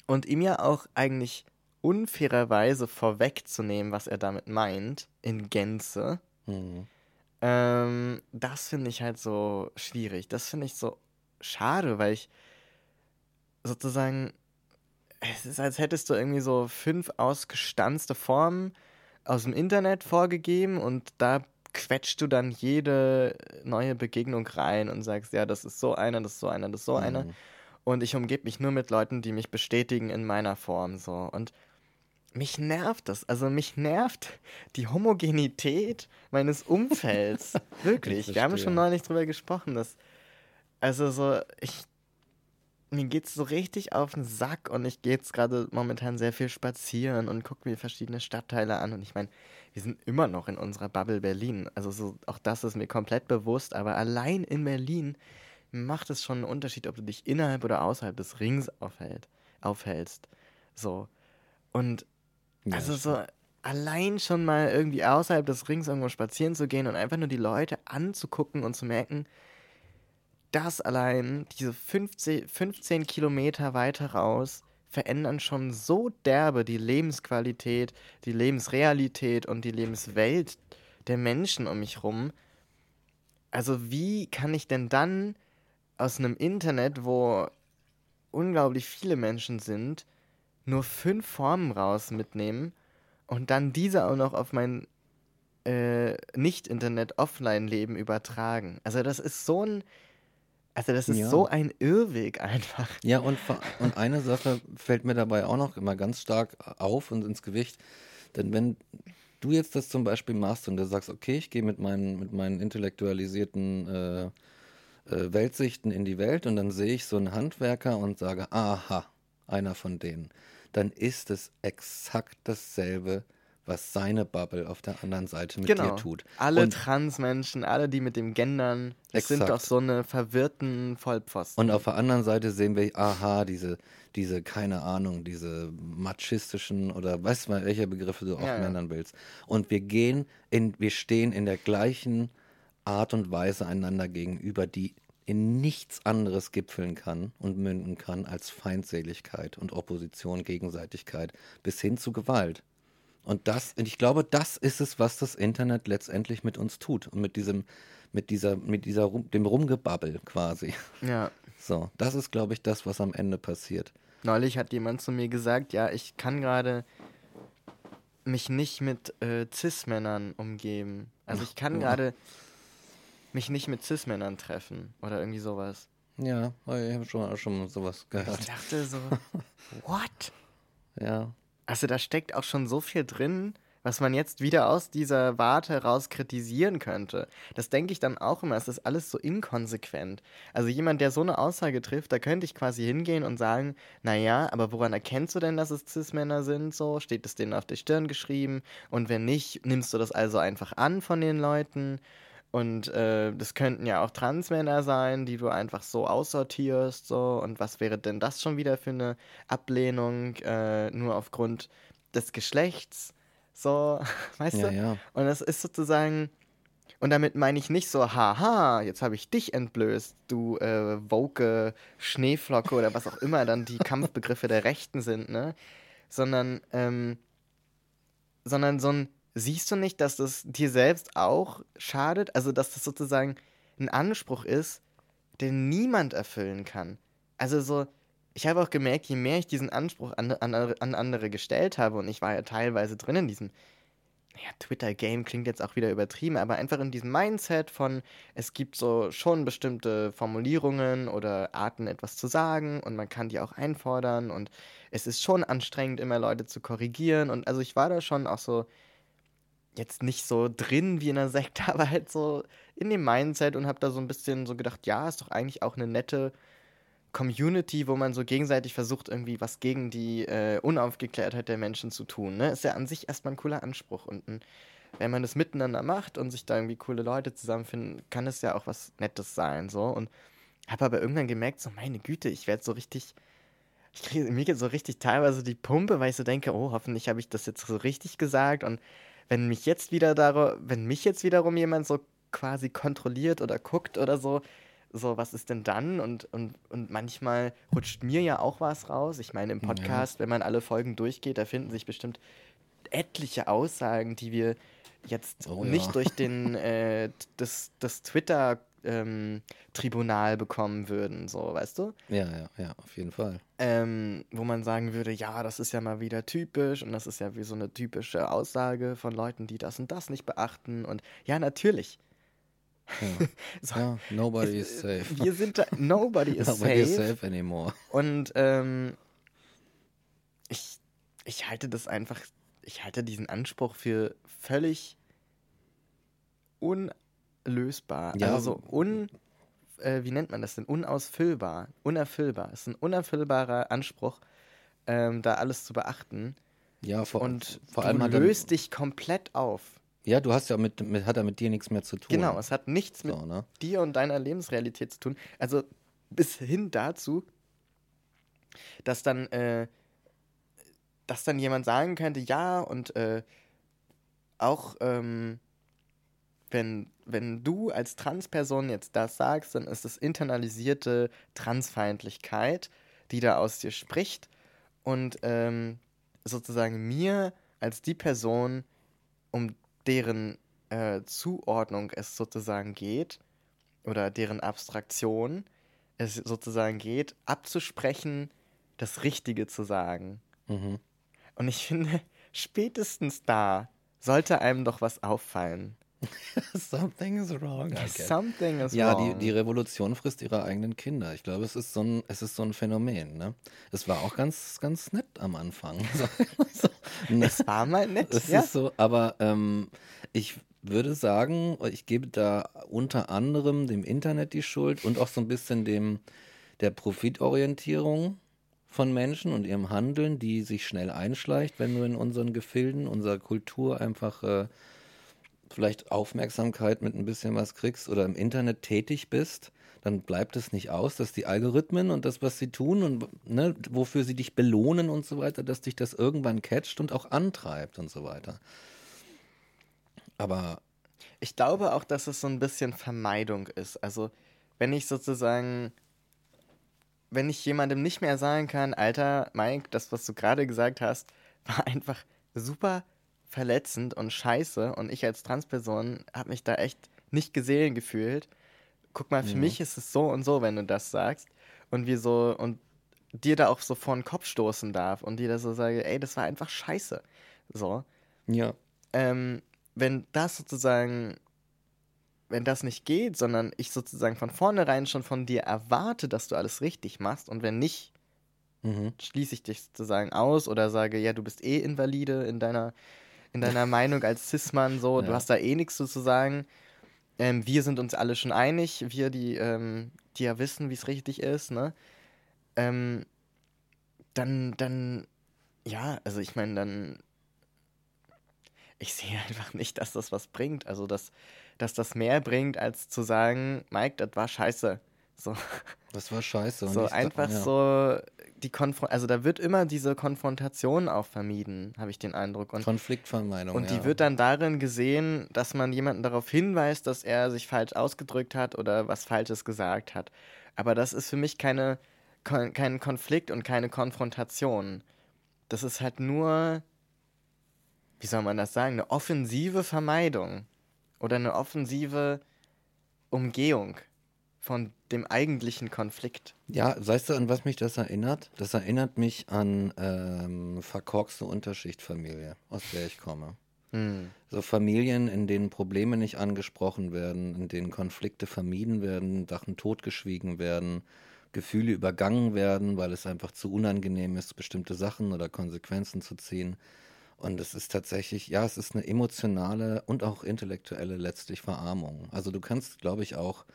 und ihm ja auch eigentlich unfairerweise vorwegzunehmen, was er damit meint, in Gänze, mhm. ähm, das finde ich halt so schwierig. Das finde ich so schade, weil ich sozusagen, es ist, als hättest du irgendwie so fünf ausgestanzte Formen aus dem Internet vorgegeben und da quetscht du dann jede neue Begegnung rein und sagst, ja, das ist so einer, das ist so einer, das ist so mhm. einer und ich umgebe mich nur mit Leuten, die mich bestätigen in meiner Form so und mich nervt das, also mich nervt die Homogenität meines Umfelds. Wirklich, wir haben schon neulich drüber gesprochen, dass also so ich mir geht's so richtig auf den Sack und ich gehe jetzt gerade momentan sehr viel spazieren und gucke mir verschiedene Stadtteile an und ich meine, wir sind immer noch in unserer Bubble Berlin. Also so, auch das ist mir komplett bewusst, aber allein in Berlin macht es schon einen Unterschied, ob du dich innerhalb oder außerhalb des Rings aufhält, aufhältst. So. Und ja, also so allein schon mal irgendwie außerhalb des Rings irgendwo spazieren zu gehen und einfach nur die Leute anzugucken und zu merken, dass allein diese 15, 15 Kilometer weiter raus verändern schon so derbe die Lebensqualität, die Lebensrealität und die Lebenswelt der Menschen um mich rum. Also wie kann ich denn dann aus einem Internet, wo unglaublich viele Menschen sind, nur fünf Formen raus mitnehmen und dann diese auch noch auf mein äh, Nicht-Internet-Offline-Leben übertragen. Also das ist so ein, also das ist ja. so ein Irrweg einfach. Ja, und, und eine Sache fällt mir dabei auch noch immer ganz stark auf und ins Gewicht. Denn wenn du jetzt das zum Beispiel machst und du sagst, okay, ich gehe mit meinen, mit meinen intellektualisierten äh, äh, Weltsichten in die Welt und dann sehe ich so einen Handwerker und sage, aha, einer von denen, dann ist es exakt dasselbe, was seine Bubble auf der anderen Seite mit genau. dir tut. Alle und Transmenschen, alle, die mit dem Gendern, das sind doch so eine verwirrten Vollpfosten. Und auf der anderen Seite sehen wir, aha, diese, diese, keine Ahnung, diese machistischen oder weißt du mal, welche Begriffe du auch ja, nennen ja. willst. Und wir gehen in, wir stehen in der gleichen Art und Weise einander gegenüber, die in nichts anderes gipfeln kann und münden kann als Feindseligkeit und Opposition, Gegenseitigkeit bis hin zu Gewalt. Und das, und ich glaube, das ist es, was das Internet letztendlich mit uns tut und mit diesem, mit dieser, mit dieser, dem Rumgebabbel quasi. Ja. So, das ist, glaube ich, das, was am Ende passiert. Neulich hat jemand zu mir gesagt, ja, ich kann gerade mich nicht mit äh, Cis-Männern umgeben. Also ich kann gerade mich nicht mit Cis-Männern treffen oder irgendwie sowas. Ja, ich habe schon, schon sowas gehört. Ich dachte so, what? Ja. Also da steckt auch schon so viel drin, was man jetzt wieder aus dieser Warte heraus kritisieren könnte. Das denke ich dann auch immer, es ist alles so inkonsequent. Also jemand, der so eine Aussage trifft, da könnte ich quasi hingehen und sagen, naja, aber woran erkennst du denn, dass es Cis-Männer sind? So, steht es denen auf der Stirn geschrieben? Und wenn nicht, nimmst du das also einfach an von den Leuten? Und äh, das könnten ja auch Transmänner sein, die du einfach so aussortierst. So. Und was wäre denn das schon wieder für eine Ablehnung, äh, nur aufgrund des Geschlechts? So, weißt ja, du? Ja. Und das ist sozusagen. Und damit meine ich nicht so, haha, jetzt habe ich dich entblößt, du äh, woke Schneeflocke oder was auch immer dann die Kampfbegriffe der Rechten sind, ne? Sondern, ähm, sondern so ein siehst du nicht, dass das dir selbst auch schadet? Also, dass das sozusagen ein Anspruch ist, den niemand erfüllen kann. Also so, ich habe auch gemerkt, je mehr ich diesen Anspruch an, an, an andere gestellt habe, und ich war ja teilweise drin in diesem, ja, Twitter-Game klingt jetzt auch wieder übertrieben, aber einfach in diesem Mindset von, es gibt so schon bestimmte Formulierungen oder Arten, etwas zu sagen und man kann die auch einfordern und es ist schon anstrengend, immer Leute zu korrigieren und also ich war da schon auch so jetzt nicht so drin wie in einer Sekte, aber halt so in dem Mindset und habe da so ein bisschen so gedacht, ja, ist doch eigentlich auch eine nette Community, wo man so gegenseitig versucht, irgendwie was gegen die äh, Unaufgeklärtheit der Menschen zu tun. Ne? Ist ja an sich erstmal ein cooler Anspruch. Und ein, wenn man das miteinander macht und sich da irgendwie coole Leute zusammenfinden, kann es ja auch was Nettes sein. So. Und habe aber irgendwann gemerkt, so meine Güte, ich werde so richtig, ich kriege mir geht so richtig teilweise die Pumpe, weil ich so denke, oh, hoffentlich habe ich das jetzt so richtig gesagt. Und wenn mich jetzt wieder darum, wenn mich jetzt wiederum jemand so quasi kontrolliert oder guckt oder so, so, was ist denn dann? Und, und, und manchmal rutscht mir ja auch was raus. Ich meine, im Podcast, ja. wenn man alle Folgen durchgeht, da finden sich bestimmt etliche Aussagen, die wir jetzt oh, nicht ja. durch den, äh, das, das Twitter ähm, Tribunal bekommen würden, so, weißt du? Ja, ja, ja, auf jeden Fall. Ähm, wo man sagen würde, ja, das ist ja mal wieder typisch und das ist ja wie so eine typische Aussage von Leuten, die das und das nicht beachten und ja, natürlich. Ja, so, ja nobody es, is safe. Wir sind da, nobody is nobody safe. Is safe anymore. Und ähm, ich, ich halte das einfach, ich halte diesen Anspruch für völlig unlösbar. Ja. Also un, äh, wie nennt man das denn? Unausfüllbar, unerfüllbar. Es ist ein unerfüllbarer Anspruch, ähm, da alles zu beachten. Ja, vor, und vor allem du löst dich komplett auf. Ja, du hast ja mit, mit, hat er mit dir nichts mehr zu tun. Genau, es hat nichts mit so, ne? dir und deiner Lebensrealität zu tun. Also bis hin dazu, dass dann, äh, dass dann jemand sagen könnte, ja, und äh, auch ähm, wenn, wenn du als Transperson jetzt das sagst, dann ist es internalisierte Transfeindlichkeit, die da aus dir spricht und ähm, sozusagen mir als die Person, um deren äh, Zuordnung es sozusagen geht, oder deren Abstraktion es sozusagen geht, abzusprechen, das Richtige zu sagen. Mhm. Und ich finde, spätestens da sollte einem doch was auffallen. Something is wrong. Something is ja, wrong. Ja, die, die Revolution frisst ihre eigenen Kinder. Ich glaube, es ist so ein, es ist so ein Phänomen. Ne? Es war auch ganz, ganz nett am Anfang. so, ne? Es war mal nett. Es ja. ist so, aber ähm, ich würde sagen, ich gebe da unter anderem dem Internet die Schuld und auch so ein bisschen dem der Profitorientierung von Menschen und ihrem Handeln, die sich schnell einschleicht, wenn du in unseren Gefilden, unserer Kultur einfach äh, vielleicht Aufmerksamkeit mit ein bisschen was kriegst oder im Internet tätig bist, dann bleibt es nicht aus, dass die Algorithmen und das, was sie tun und ne, wofür sie dich belohnen und so weiter, dass dich das irgendwann catcht und auch antreibt und so weiter. Aber ich glaube auch, dass es so ein bisschen Vermeidung ist. Also, wenn ich sozusagen, wenn ich jemandem nicht mehr sagen kann, Alter, Mike, das, was du gerade gesagt hast, war einfach super verletzend und scheiße und ich als Transperson habe mich da echt nicht gesehen gefühlt. Guck mal, für mhm. mich ist es so und so, wenn du das sagst und wie so und dir da auch so vor den Kopf stoßen darf und dir da so sage, ey, das war einfach scheiße. So. Ja. Ähm, wenn das sozusagen, wenn das nicht geht, sondern ich sozusagen von vornherein schon von dir erwarte, dass du alles richtig machst und wenn nicht, mhm. schließe ich dich sozusagen aus oder sage, ja, du bist eh Invalide in deiner in deiner Meinung als Cis-Mann so, ja. du hast da eh nichts zu sagen. Ähm, wir sind uns alle schon einig, wir, die, ähm, die ja wissen, wie es richtig ist, ne? Ähm, dann, dann, ja, also ich meine, dann, ich sehe einfach nicht, dass das was bringt. Also, dass, dass das mehr bringt, als zu sagen, Mike, das war scheiße. So. Das war scheiße. So einfach ja. so die Konfront also da wird immer diese Konfrontation auch vermieden, habe ich den Eindruck. Und, Konfliktvermeidung. Und die ja. wird dann darin gesehen, dass man jemanden darauf hinweist, dass er sich falsch ausgedrückt hat oder was Falsches gesagt hat. Aber das ist für mich keine, kein Konflikt und keine Konfrontation. Das ist halt nur, wie soll man das sagen, eine offensive Vermeidung oder eine offensive Umgehung von dem eigentlichen Konflikt. Ja, weißt du, an was mich das erinnert? Das erinnert mich an ähm, verkorkste Unterschichtfamilie, aus der ich komme. Hm. So Familien, in denen Probleme nicht angesprochen werden, in denen Konflikte vermieden werden, Sachen totgeschwiegen werden, Gefühle übergangen werden, weil es einfach zu unangenehm ist, bestimmte Sachen oder Konsequenzen zu ziehen. Und es ist tatsächlich, ja, es ist eine emotionale und auch intellektuelle letztlich Verarmung. Also du kannst, glaube ich, auch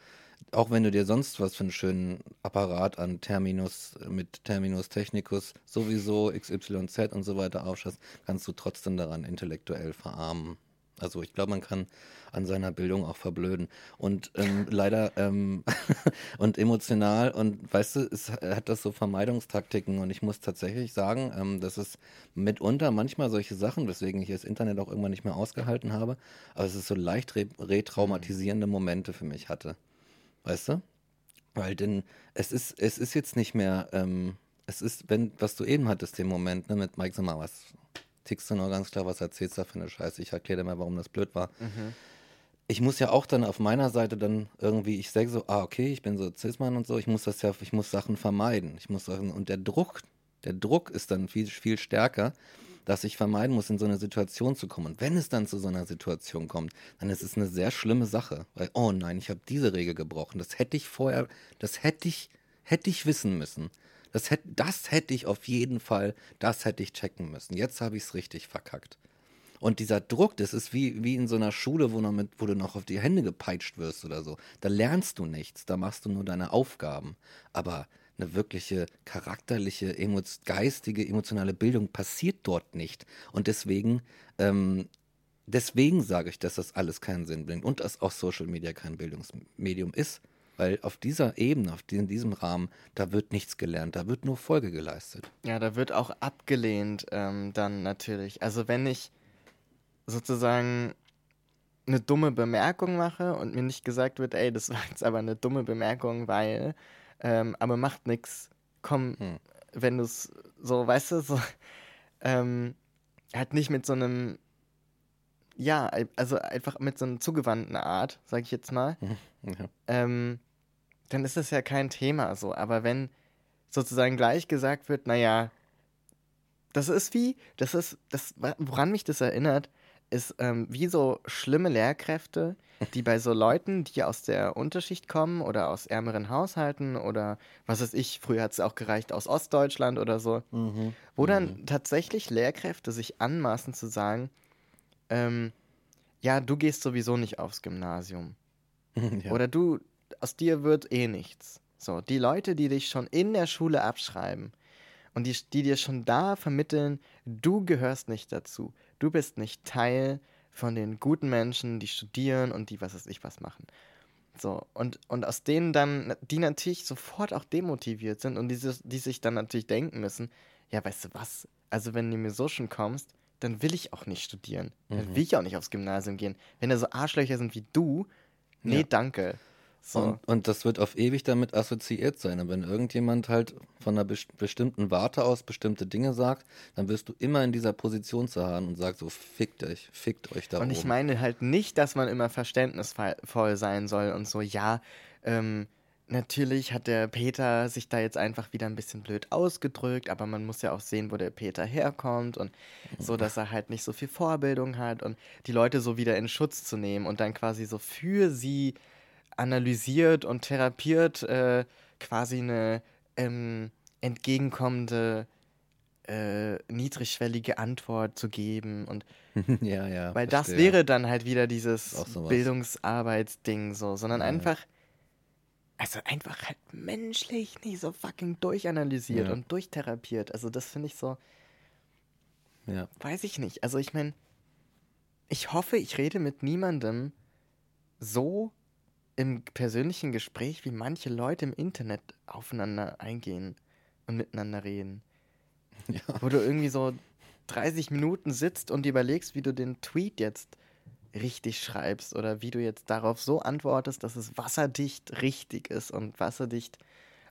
auch wenn du dir sonst was für einen schönen Apparat an Terminus mit Terminus Technicus sowieso XYZ und so weiter aufschaust, kannst du trotzdem daran intellektuell verarmen. Also ich glaube, man kann an seiner Bildung auch verblöden. Und ähm, leider ähm, und emotional und weißt du, es hat das so Vermeidungstaktiken und ich muss tatsächlich sagen, ähm, dass es mitunter manchmal solche Sachen, weswegen ich das Internet auch irgendwann nicht mehr ausgehalten habe, aber es ist so leicht re retraumatisierende Momente für mich hatte. Weißt du? Weil denn es ist, es ist jetzt nicht mehr, ähm, es ist, wenn, was du eben hattest, den Moment, ne, mit Mike, sag mal, was tickst du noch ganz klar, was erzählst du da für eine Scheiße? Ich erkläre dir mal, warum das blöd war. Mhm. Ich muss ja auch dann auf meiner Seite dann irgendwie, ich sage so, ah, okay, ich bin so Cis-Mann und so, ich muss das ja, ich muss Sachen vermeiden. Ich muss Sachen, und der Druck, der Druck ist dann viel, viel stärker, dass ich vermeiden muss, in so eine Situation zu kommen. Und wenn es dann zu so einer Situation kommt, dann ist es eine sehr schlimme Sache. Weil, oh nein, ich habe diese Regel gebrochen. Das hätte ich vorher, das hätte ich, hätte ich wissen müssen. Das hätte, das hätte ich auf jeden Fall, das hätte ich checken müssen. Jetzt habe ich es richtig verkackt. Und dieser Druck, das ist wie, wie in so einer Schule, wo, noch mit, wo du noch auf die Hände gepeitscht wirst oder so. Da lernst du nichts, da machst du nur deine Aufgaben. Aber eine wirkliche charakterliche, emo geistige, emotionale Bildung passiert dort nicht. Und deswegen, ähm, deswegen sage ich, dass das alles keinen Sinn bringt und dass auch Social Media kein Bildungsmedium ist. Weil auf dieser Ebene, auf in diesem Rahmen, da wird nichts gelernt, da wird nur Folge geleistet. Ja, da wird auch abgelehnt ähm, dann natürlich. Also wenn ich sozusagen eine dumme Bemerkung mache und mir nicht gesagt wird, ey, das war jetzt aber eine dumme Bemerkung, weil, ähm, aber macht nichts. Komm, hm. wenn du es so, weißt du, so, ähm, halt nicht mit so einem, ja, also einfach mit so einer zugewandten Art, sag ich jetzt mal. Ja. Ähm, dann ist das ja kein Thema so. Aber wenn sozusagen gleich gesagt wird, naja, das ist wie, das ist, das, woran mich das erinnert, ist ähm, wie so schlimme Lehrkräfte, die bei so Leuten, die aus der Unterschicht kommen oder aus ärmeren Haushalten oder was weiß ich, früher hat es auch gereicht aus Ostdeutschland oder so, mhm. wo dann mhm. tatsächlich Lehrkräfte sich anmaßen zu sagen, ähm, ja, du gehst sowieso nicht aufs Gymnasium. ja. Oder du, aus dir wird eh nichts. So, die Leute, die dich schon in der Schule abschreiben und die, die dir schon da vermitteln, du gehörst nicht dazu. Du bist nicht Teil von den guten Menschen, die studieren und die was weiß ich was machen. So, und, und aus denen dann, die natürlich sofort auch demotiviert sind und die, die sich dann natürlich denken müssen, ja, weißt du was, also wenn du mir so schon kommst, dann will ich auch nicht studieren. Dann mhm. will ich auch nicht aufs Gymnasium gehen. Wenn da so Arschlöcher sind wie du, nee, ja. danke. So. Und, und, das wird auf ewig damit assoziiert sein. Und wenn irgendjemand halt von einer be bestimmten Warte aus bestimmte Dinge sagt, dann wirst du immer in dieser Position zu haben und sagst so, fickt euch, fickt euch da Und ich meine halt nicht, dass man immer verständnisvoll sein soll und so, ja, ähm, natürlich hat der Peter sich da jetzt einfach wieder ein bisschen blöd ausgedrückt, aber man muss ja auch sehen, wo der Peter herkommt und so, dass er halt nicht so viel Vorbildung hat und die Leute so wieder in Schutz zu nehmen und dann quasi so für sie analysiert und therapiert äh, quasi eine ähm, entgegenkommende äh, niedrigschwellige Antwort zu geben und ja, ja, weil verstehe. das wäre dann halt wieder dieses Bildungsarbeitsding so, sondern ja. einfach also einfach halt menschlich nicht so fucking durchanalysiert ja. und durchtherapiert. Also das finde ich so ja. weiß ich nicht. Also ich meine ich hoffe, ich rede mit niemandem so im persönlichen Gespräch, wie manche Leute im Internet aufeinander eingehen und miteinander reden. Ja. Wo du irgendwie so 30 Minuten sitzt und überlegst, wie du den Tweet jetzt richtig schreibst oder wie du jetzt darauf so antwortest, dass es wasserdicht richtig ist und wasserdicht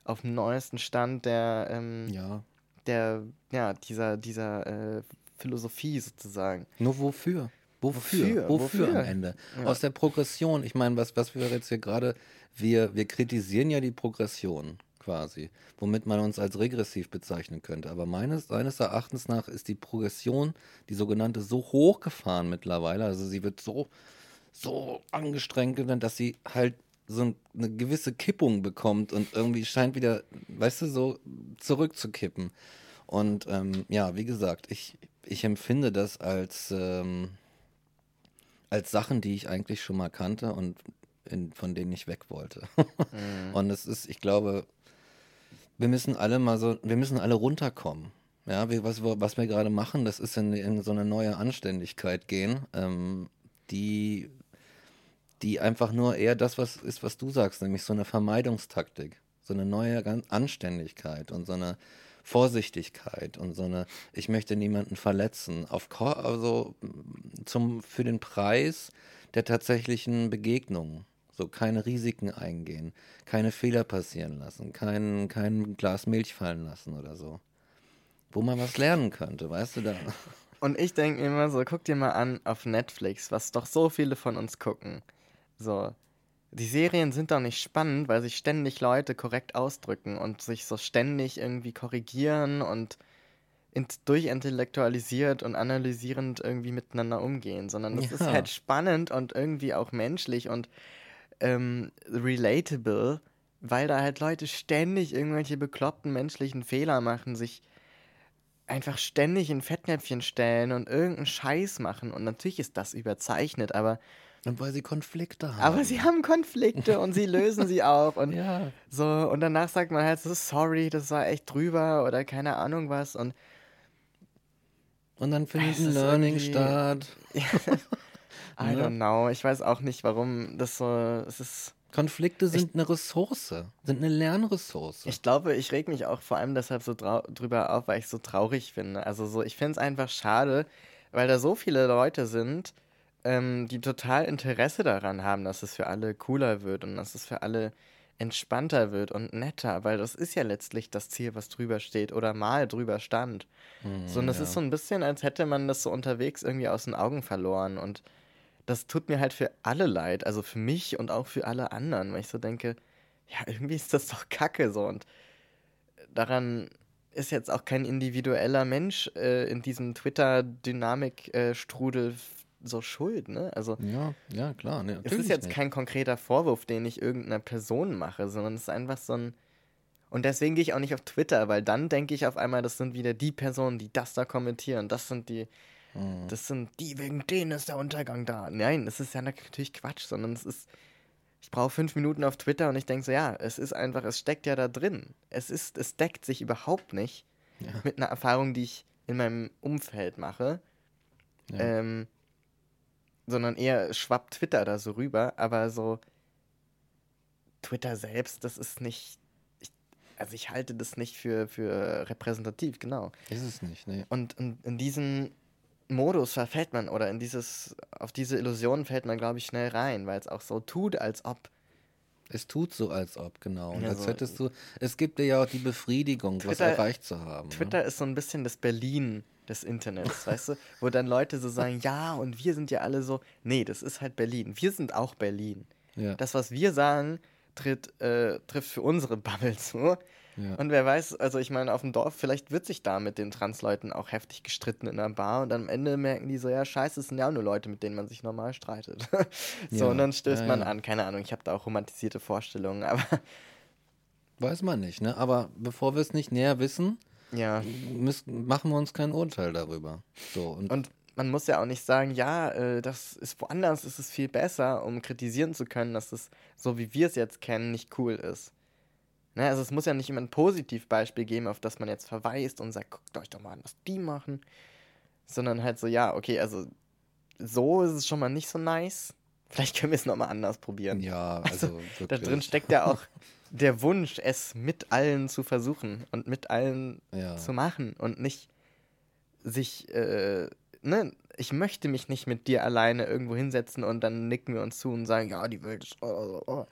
auf dem neuesten Stand der, ähm, ja. der, ja, dieser, dieser äh, Philosophie sozusagen. Nur wofür? Wofür? Wofür, Wofür am Ende? Ja. Aus der Progression. Ich meine, was, was wir jetzt hier gerade, wir, wir kritisieren ja die Progression quasi, womit man uns als regressiv bezeichnen könnte. Aber meines, meines Erachtens nach ist die Progression, die sogenannte, so hochgefahren mittlerweile. Also sie wird so, so angestrengt, dass sie halt so eine gewisse Kippung bekommt und irgendwie scheint wieder, weißt du, so zurückzukippen. Und ähm, ja, wie gesagt, ich, ich empfinde das als, ähm, als Sachen, die ich eigentlich schon mal kannte und in, von denen ich weg wollte. mhm. Und es ist, ich glaube, wir müssen alle mal so, wir müssen alle runterkommen. Ja, wir, was, was wir gerade machen, das ist in, in so eine neue Anständigkeit gehen, ähm, die, die einfach nur eher das was ist, was du sagst, nämlich so eine Vermeidungstaktik, so eine neue Anständigkeit und so eine Vorsichtigkeit und so eine, ich möchte niemanden verletzen, auf also zum, für den Preis der tatsächlichen Begegnung. So keine Risiken eingehen, keine Fehler passieren lassen, kein, kein Glas Milch fallen lassen oder so wo man was lernen könnte, weißt du da? Und ich denke immer so, guck dir mal an auf Netflix, was doch so viele von uns gucken. So, die Serien sind doch nicht spannend, weil sich ständig Leute korrekt ausdrücken und sich so ständig irgendwie korrigieren und durchintellektualisiert und analysierend irgendwie miteinander umgehen, sondern das ja. ist halt spannend und irgendwie auch menschlich und ähm, relatable, weil da halt Leute ständig irgendwelche bekloppten menschlichen Fehler machen, sich einfach ständig in Fettnäpfchen stellen und irgendeinen Scheiß machen. Und natürlich ist das überzeichnet, aber. Und weil sie Konflikte haben. Aber sie haben Konflikte und sie lösen sie auch. Und ja. so, und danach sagt man halt so, sorry, das war echt drüber oder keine Ahnung was. Und, und dann findet ein Learning statt. I don't know. Ich weiß auch nicht, warum das so. Es ist. Konflikte sind ich, eine Ressource, sind eine Lernressource. Ich glaube, ich reg mich auch vor allem deshalb so drüber auf, weil ich es so traurig finde. Also so, ich finde es einfach schade, weil da so viele Leute sind, ähm, die total Interesse daran haben, dass es für alle cooler wird und dass es für alle entspannter wird und netter, weil das ist ja letztlich das Ziel, was drüber steht oder mal drüber stand. Mm, so, und das ja. ist so ein bisschen, als hätte man das so unterwegs irgendwie aus den Augen verloren und das tut mir halt für alle leid, also für mich und auch für alle anderen, weil ich so denke, ja, irgendwie ist das doch kacke so und daran ist jetzt auch kein individueller Mensch äh, in diesem Twitter-Dynamik-Strudel so schuld, ne? Also ja, ja klar. Ne, es ist jetzt nicht. kein konkreter Vorwurf, den ich irgendeiner Person mache, sondern es ist einfach so ein und deswegen gehe ich auch nicht auf Twitter, weil dann denke ich auf einmal, das sind wieder die Personen, die das da kommentieren. Das sind die Mhm. Das sind die, wegen denen ist der Untergang da. Nein, das ist ja natürlich Quatsch, sondern es ist. Ich brauche fünf Minuten auf Twitter und ich denke so, ja, es ist einfach, es steckt ja da drin. Es ist, es deckt sich überhaupt nicht ja. mit einer Erfahrung, die ich in meinem Umfeld mache. Ja. Ähm, sondern eher schwappt Twitter da so rüber, aber so Twitter selbst, das ist nicht. Ich, also ich halte das nicht für, für repräsentativ, genau. Ist es nicht, ne? Und, und in diesem Modus verfällt man oder in dieses, auf diese Illusion fällt man, glaube ich, schnell rein, weil es auch so tut, als ob. Es tut so, als ob, genau. Und ja, als hättest du, es gibt dir ja auch die Befriedigung, Twitter, was erreicht zu haben. Ne? Twitter ne? ist so ein bisschen das Berlin des Internets, weißt du? Wo dann Leute so sagen, ja, und wir sind ja alle so. Nee, das ist halt Berlin. Wir sind auch Berlin. Ja. Das, was wir sagen, tritt, äh, trifft für unsere Bubble zu. Ja. Und wer weiß, also ich meine, auf dem Dorf, vielleicht wird sich da mit den Transleuten auch heftig gestritten in einer Bar und am Ende merken die so, ja, scheiße, es sind ja auch nur Leute, mit denen man sich normal streitet. so, ja. und dann stößt ja, man an, keine Ahnung, ich habe da auch romantisierte Vorstellungen, aber. Weiß man nicht, ne? Aber bevor wir es nicht näher wissen, müssen, machen wir uns kein Urteil darüber. So, und, und man muss ja auch nicht sagen, ja, äh, das ist woanders, ist es viel besser, um kritisieren zu können, dass es so wie wir es jetzt kennen, nicht cool ist. Ne, also es muss ja nicht immer ein Positivbeispiel geben, auf das man jetzt verweist und sagt, guckt euch doch mal an, was die machen. Sondern halt so, ja, okay, also so ist es schon mal nicht so nice. Vielleicht können wir es nochmal anders probieren. Ja, also, also da drin steckt ja auch der Wunsch, es mit allen zu versuchen und mit allen ja. zu machen und nicht sich, äh, ne, ich möchte mich nicht mit dir alleine irgendwo hinsetzen und dann nicken wir uns zu und sagen, ja, die Welt ist, oh, oh, oh.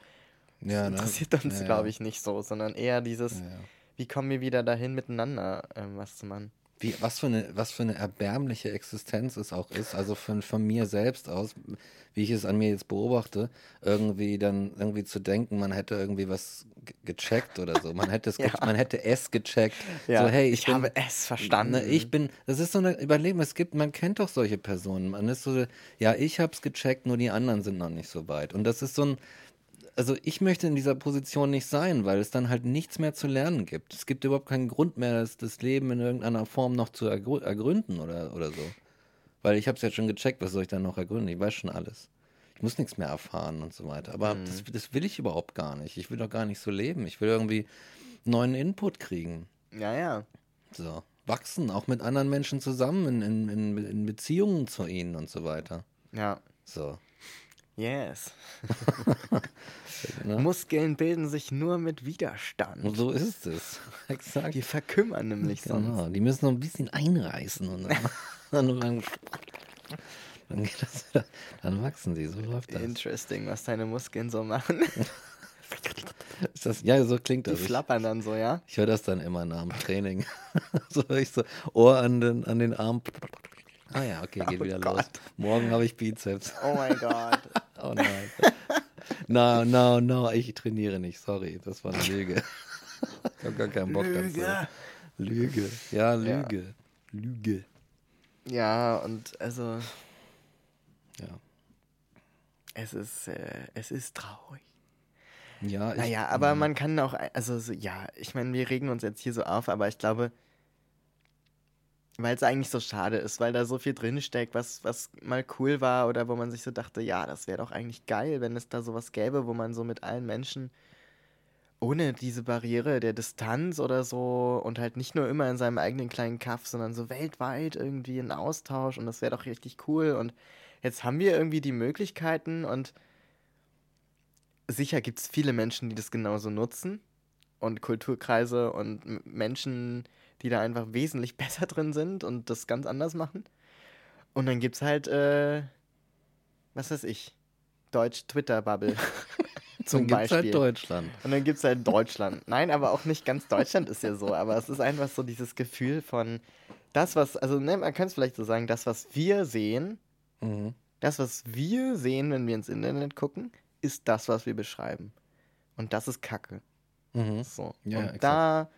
Ja, ne? interessiert uns, ja, glaube ich, nicht so, sondern eher dieses, wie kommen wir wieder dahin, miteinander ähm, was zu machen. Wie, was, für eine, was für eine erbärmliche Existenz es auch ist, also von, von mir selbst aus, wie ich es an mir jetzt beobachte, irgendwie dann irgendwie zu denken, man hätte irgendwie was gecheckt oder so. Man hätte es, ja. man hätte es gecheckt. Ja, so, hey, ich, ich bin, habe es verstanden. Ne, ich bin, das ist so eine Überlegung, es gibt, man kennt doch solche Personen. Man ist so, ja, ich habe es gecheckt, nur die anderen sind noch nicht so weit. Und das ist so ein, also ich möchte in dieser Position nicht sein, weil es dann halt nichts mehr zu lernen gibt. Es gibt überhaupt keinen Grund mehr, das, das Leben in irgendeiner Form noch zu ergründen oder, oder so. Weil ich habe es ja schon gecheckt, was soll ich dann noch ergründen? Ich weiß schon alles. ich muss nichts mehr erfahren und so weiter. Aber Mhm. das, das will ich überhaupt gar nicht. Ich will doch gar nicht so leben. Ich will irgendwie neuen Input kriegen. Ja, ja. So. Wachsen, auch mit anderen Menschen zusammen, in, in, in, in Beziehungen zu ihnen und so weiter. Ja. So. Yes. Ne? Muskeln bilden sich nur mit Widerstand. Und so ist es. Exakt. Die verkümmern nämlich sonst. Genau. Die müssen noch ein bisschen einreißen und dann, dann, dann, dann, geht das wieder, dann wachsen sie. So läuft das. Interesting, was deine Muskeln so machen. Ist das ja, so klingt Die das. Ich, flappern dann so, ja? ich höre das dann immer nach dem Training. so höre ich so Ohr an den, an den Arm. Ah ja, okay, geht Oh wieder Gott. los. Morgen habe ich Bizeps. Oh mein Gott. Oh nein. No, no, no, ich trainiere nicht. Sorry, das war eine Lüge. Ich habe gar keinen Bock dazu. Lüge. Lüge. Ja, Ja. Lüge. Lüge. Ja, und also, Ja. es ist, äh, es ist traurig. Ja, ich, Naja, aber man kann auch, also so, ja, ich meine, wir regen uns jetzt hier so auf, aber ich glaube, weil es eigentlich so schade ist, weil da so viel drinsteckt, was, was mal cool war oder wo man sich so dachte, ja, das wäre doch eigentlich geil, wenn es da sowas gäbe, wo man so mit allen Menschen ohne diese Barriere der Distanz oder so und halt nicht nur immer in seinem eigenen kleinen Kaff, sondern so weltweit irgendwie in Austausch und das wäre doch richtig cool und jetzt haben wir irgendwie die Möglichkeiten und sicher gibt es viele Menschen, die das genauso nutzen und Kulturkreise und Menschen, die da einfach wesentlich besser drin sind und das ganz anders machen. Und dann gibt es halt, äh, was weiß ich, Deutsch-Twitter-Bubble zum Dann gibt's Beispiel. halt Deutschland. Und dann gibt es halt Deutschland. Nein, aber auch nicht ganz Deutschland ist ja so. Aber es ist einfach so dieses Gefühl von das, was, also ne, man kann es vielleicht so sagen, das, was wir sehen, Mhm. das, was wir sehen, wenn wir ins Internet gucken, ist das, was wir beschreiben. Und das ist Kacke. Mhm. So. Ja, und exakt. da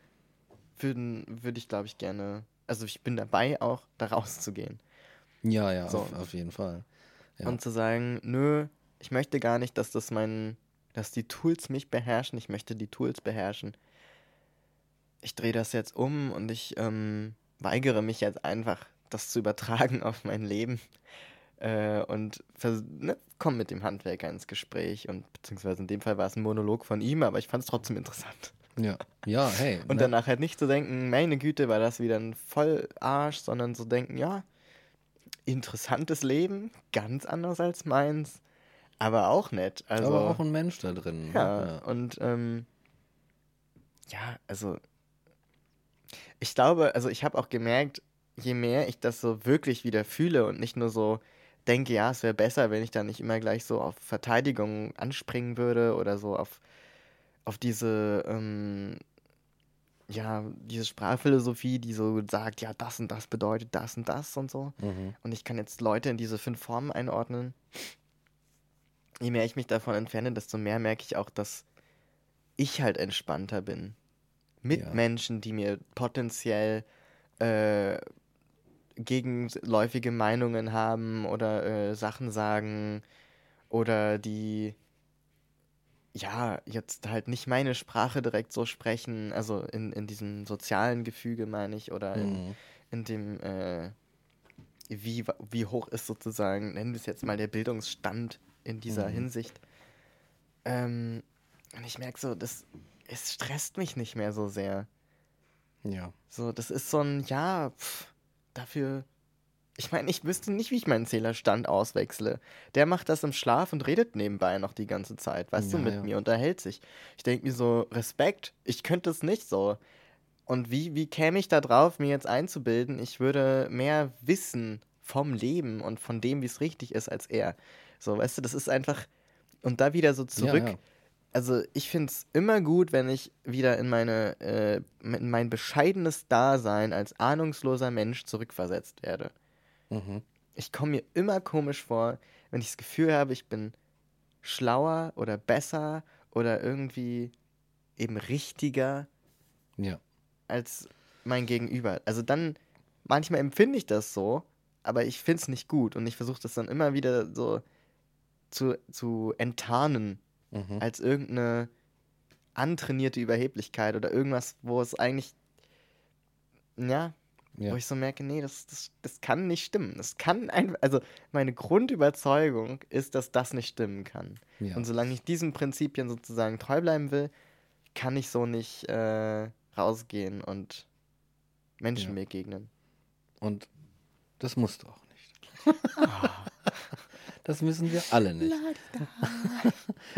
würden, würde ich, glaube ich, gerne, also ich bin dabei, auch da rauszugehen. Ja, ja, So. auf, auf jeden Fall. Ja. Und zu sagen, nö, ich möchte gar nicht, dass das mein, dass die Tools mich beherrschen, ich möchte die Tools beherrschen. Ich drehe das jetzt um und ich ähm, weigere mich jetzt einfach, das zu übertragen auf mein Leben. Äh, und ne, komm mit dem Handwerker ins Gespräch und beziehungsweise in dem Fall war es ein Monolog von ihm, aber ich fand es trotzdem interessant. Ja, ja, hey. Und ne? danach halt nicht zu denken, meine Güte, war das wieder ein Vollarsch, sondern zu denken, ja, interessantes Leben, ganz anders als meins, aber auch nett. Also, aber auch ein Mensch da drin. ne? ja, und ähm, ja, also ich glaube, also ich habe auch gemerkt, je mehr ich das so wirklich wieder fühle und nicht nur so denke, ja, es wäre besser, wenn ich da nicht immer gleich so auf Verteidigung anspringen würde oder so auf, auf diese, ähm, ja, diese Sprachphilosophie, die so sagt, ja, das und das bedeutet das und das und so. Mhm. Und ich kann jetzt Leute in diese fünf Formen einordnen. Je mehr ich mich davon entferne, desto mehr merke ich auch, dass ich halt entspannter bin. Mit Ja. Menschen, die mir potenziell äh, gegenläufige Meinungen haben oder äh, Sachen sagen oder die ja jetzt halt nicht meine Sprache direkt so sprechen, also in, in diesem sozialen Gefüge meine ich oder in, Mhm. in dem, äh, wie, wie hoch ist sozusagen, nennen wir es jetzt mal der Bildungsstand in dieser Mhm. Hinsicht. Ähm, und ich merke so, das, es stresst mich nicht mehr so sehr. Ja. So, das ist so ein, ja, pff, dafür. Ich meine, ich wüsste nicht, wie ich meinen Zählerstand auswechsle. Der macht das im Schlaf und redet nebenbei noch die ganze Zeit, weißt du, Ja, mit ja. mir, unterhält sich. Ich denke mir so, Respekt, ich könnte es nicht so. Und wie, wie käme ich da drauf, mir jetzt einzubilden, ich würde mehr wissen vom Leben und von dem, wie es richtig ist, als er. So, weißt du, das ist einfach. Und da wieder so zurück ja. also ich finde es immer gut, wenn ich wieder in meine äh, in mein bescheidenes Dasein als ahnungsloser Mensch zurückversetzt werde. Mhm. Ich komme mir immer komisch vor, wenn ich das Gefühl habe, ich bin schlauer oder besser oder irgendwie eben richtiger Ja. als mein Gegenüber. Also dann, manchmal empfinde ich das so, aber ich finde es nicht gut und ich versuche das dann immer wieder so zu, zu enttarnen Mhm. als irgendeine antrainierte Überheblichkeit oder irgendwas, wo es eigentlich, ja, Ja. Wo ich so merke, nee, das, das, das kann nicht stimmen. Das kann einfach, also meine Grundüberzeugung ist, dass das nicht stimmen kann. Ja. Und solange ich diesen Prinzipien sozusagen treu bleiben will, kann ich so nicht äh, rausgehen und Menschen Ja. begegnen. Und das musst du auch nicht. Das müssen wir alle nicht.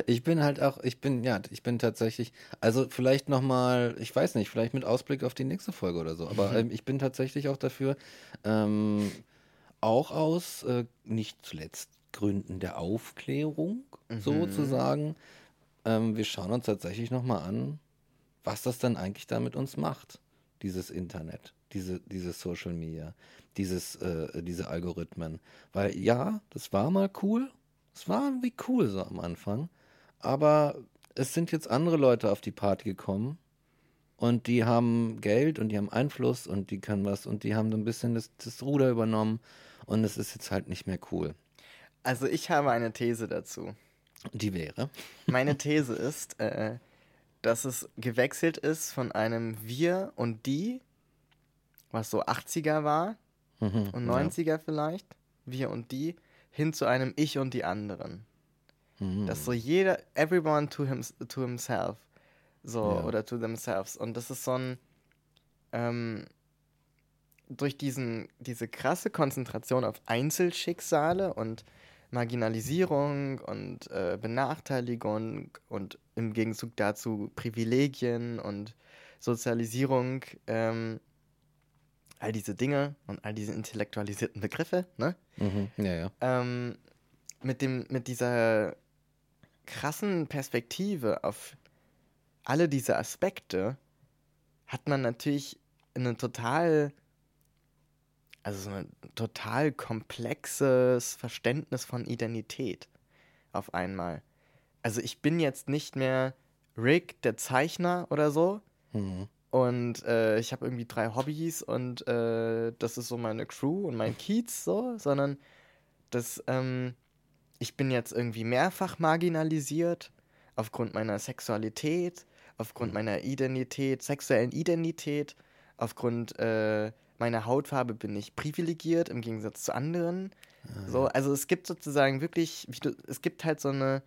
Ich bin halt auch, ich bin, ja, ich bin tatsächlich, also vielleicht nochmal, ich weiß nicht, vielleicht mit Ausblick auf die nächste Folge oder so, aber ähm, ich bin tatsächlich auch dafür, ähm, auch aus, äh, nicht zuletzt Gründen der Aufklärung sozusagen, ähm, wir schauen uns tatsächlich nochmal an, was das dann eigentlich da mit uns macht, dieses Internet, diese, dieses Social Media, dieses, äh, diese Algorithmen. Weil ja, das war mal cool, es war irgendwie cool so am Anfang, aber es sind jetzt andere Leute auf die Party gekommen und die haben Geld und die haben Einfluss und die können was und die haben so ein bisschen das, das Ruder übernommen und es ist jetzt halt nicht mehr cool. Also ich habe eine These dazu. Die wäre. Meine These ist, äh, dass es gewechselt ist von einem Wir und Die, was so 80er war Mhm, und ja. 90er vielleicht, Wir und Die, hin zu einem Ich und die anderen. Mhm. Dass so jeder, everyone to, him, to himself, so, Ja. oder to themselves. Und das ist so ein, ähm, durch diesen, diese krasse Konzentration auf Einzelschicksale und Marginalisierung und äh, Benachteiligung und im Gegenzug dazu Privilegien und Sozialisierung, ähm, all diese Dinge und all diese intellektualisierten Begriffe, ne? Mhm, ja, ja. ähm, mit, dem, mit dieser krassen Perspektive auf alle diese Aspekte hat man natürlich eine total, also so ein total komplexes Verständnis von Identität auf einmal. Also ich bin jetzt nicht mehr Rick, der Zeichner oder so, Mhm. Und äh, ich habe irgendwie drei Hobbys und äh, das ist so meine Crew und mein Kiez so, sondern das, ähm, ich bin jetzt irgendwie mehrfach marginalisiert aufgrund meiner Sexualität, aufgrund meiner Identität, sexuellen Identität, aufgrund äh, meiner Hautfarbe bin ich privilegiert im Gegensatz zu anderen. So, also es gibt sozusagen wirklich, wie du, es gibt halt so eine,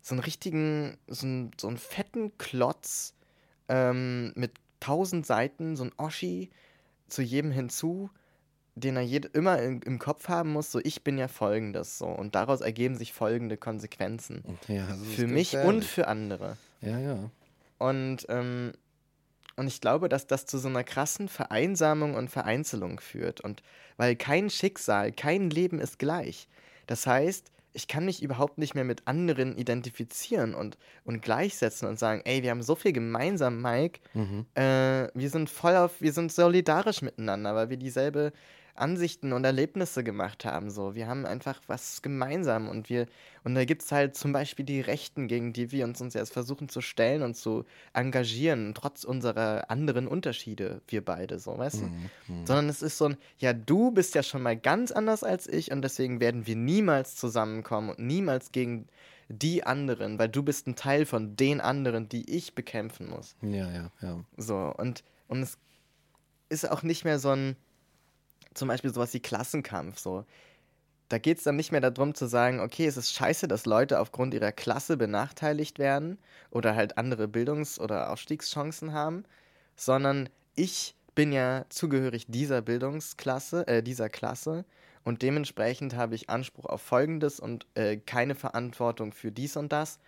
so einen richtigen, so einen, so einen fetten Klotz ähm, mit tausend Seiten, so ein Oschi zu jedem hinzu, den er jed immer im, im Kopf haben muss, so ich bin ja folgendes so und daraus ergeben sich folgende Konsequenzen. Ja, ist Für mich und gefährlich. für andere. Ja, ja. Und, ähm, und ich glaube, dass das zu so einer krassen Vereinsamung und Vereinzelung führt. Und weil kein Schicksal, kein Leben ist gleich. Das heißt, ich kann mich überhaupt nicht mehr mit anderen identifizieren und, und gleichsetzen und sagen, ey, wir haben so viel gemeinsam, Mike. Mhm. Äh, wir sind voll auf, wir sind solidarisch miteinander, weil wir dieselbe Ansichten und Erlebnisse gemacht haben. So, wir haben einfach was gemeinsam und wir, und da gibt es halt zum Beispiel die Rechten, gegen die wir uns, uns jetzt versuchen zu stellen und zu engagieren, trotz unserer anderen Unterschiede, wir beide, so, weißt du? Mhm. Sondern es ist so ein, ja, du bist ja schon mal ganz anders als ich und deswegen werden wir niemals zusammenkommen und niemals gegen die anderen, weil du bist ein Teil von den anderen, die ich bekämpfen muss. Ja, ja, ja. So, und, und es ist auch nicht mehr so ein, zum Beispiel sowas wie Klassenkampf, so. Da geht es dann nicht mehr darum zu sagen, okay, es ist scheiße, dass Leute aufgrund ihrer Klasse benachteiligt werden oder halt andere Bildungs- oder Aufstiegschancen haben, sondern ich bin ja zugehörig dieser Bildungsklasse, äh, dieser Klasse und dementsprechend habe ich Anspruch auf Folgendes und äh, keine Verantwortung für dies und das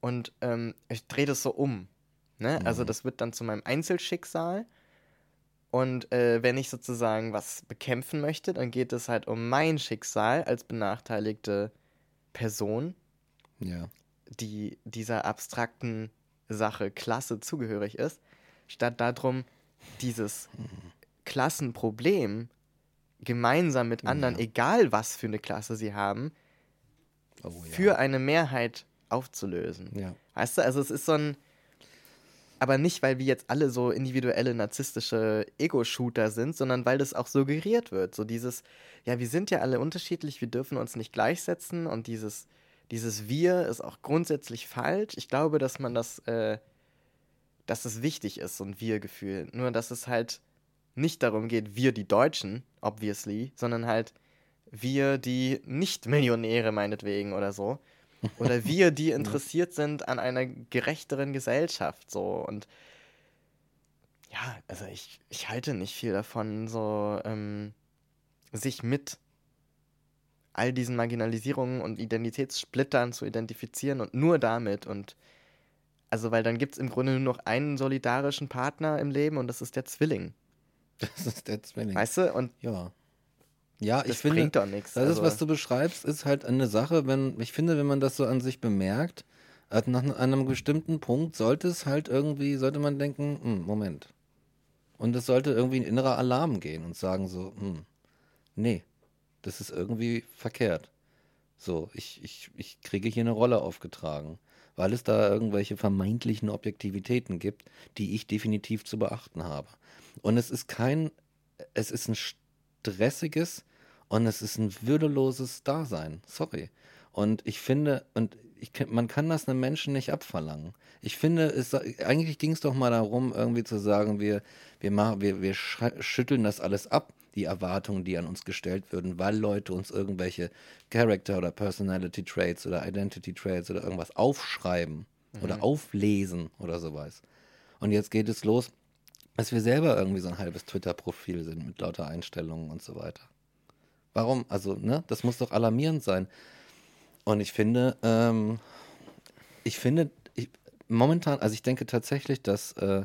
und ähm, ich drehe das so um. Ne? Also das wird dann zu meinem Einzelschicksal und äh, wenn ich sozusagen was bekämpfen möchte, dann geht es halt um mein Schicksal als benachteiligte Person, Ja. die dieser abstrakten Sache Klasse zugehörig ist, statt darum, dieses Klassenproblem gemeinsam mit anderen, Ja. egal was für eine Klasse sie haben, Oh, ja. für eine Mehrheit aufzulösen. Ja. Weißt du, also es ist so ein. Aber nicht, weil wir jetzt alle so individuelle narzisstische Ego-Shooter sind, sondern weil das auch suggeriert wird. So dieses, ja, wir sind ja alle unterschiedlich, wir dürfen uns nicht gleichsetzen und dieses, dieses Wir ist auch grundsätzlich falsch. Ich glaube, dass man das, äh, dass es wichtig ist, so ein Wir-Gefühl. Nur, dass es halt nicht darum geht, wir die Deutschen, obviously, sondern halt wir die Nicht-Millionäre meinetwegen oder so. Oder wir, die interessiert sind an einer gerechteren Gesellschaft, so. Und ja, also ich, ich halte nicht viel davon, so ähm, sich mit all diesen Marginalisierungen und Identitätssplittern zu identifizieren und nur damit und also weil dann gibt es im Grunde nur noch einen solidarischen Partner im Leben und das ist der Zwilling. Das ist der Zwilling. Weißt du? Und ja. Ja, das ich finde, bringt nichts. das ist, Also- was du beschreibst, ist halt eine Sache, wenn, ich finde, wenn man das so an sich bemerkt, nach einem bestimmten Punkt sollte es halt irgendwie, sollte man denken, hm, Moment. Und es sollte irgendwie ein innerer Alarm gehen und sagen so, hm, nee, das ist irgendwie verkehrt. So, ich, ich, ich kriege hier eine Rolle aufgetragen, weil es da irgendwelche vermeintlichen Objektivitäten gibt, die ich definitiv zu beachten habe. Und es ist kein, es ist ein stressiges und es ist ein würdeloses Dasein. Sorry. Und ich finde, und ich, man kann das einem Menschen nicht abverlangen. Ich finde, es, eigentlich ging es doch mal darum, irgendwie zu sagen, wir, wir, machen, wir, wir schütteln das alles ab, die Erwartungen, die an uns gestellt würden, weil Leute uns irgendwelche Character- oder Personality Traits oder Identity Traits oder irgendwas aufschreiben oder auflesen oder sowas. Und jetzt geht es los, dass wir selber irgendwie so ein halbes Twitter-Profil sind mit lauter Einstellungen und so weiter. Warum? Also, ne, das muss doch alarmierend sein. Und ich finde, ähm, ich finde, ich, momentan, also ich denke tatsächlich, dass, äh,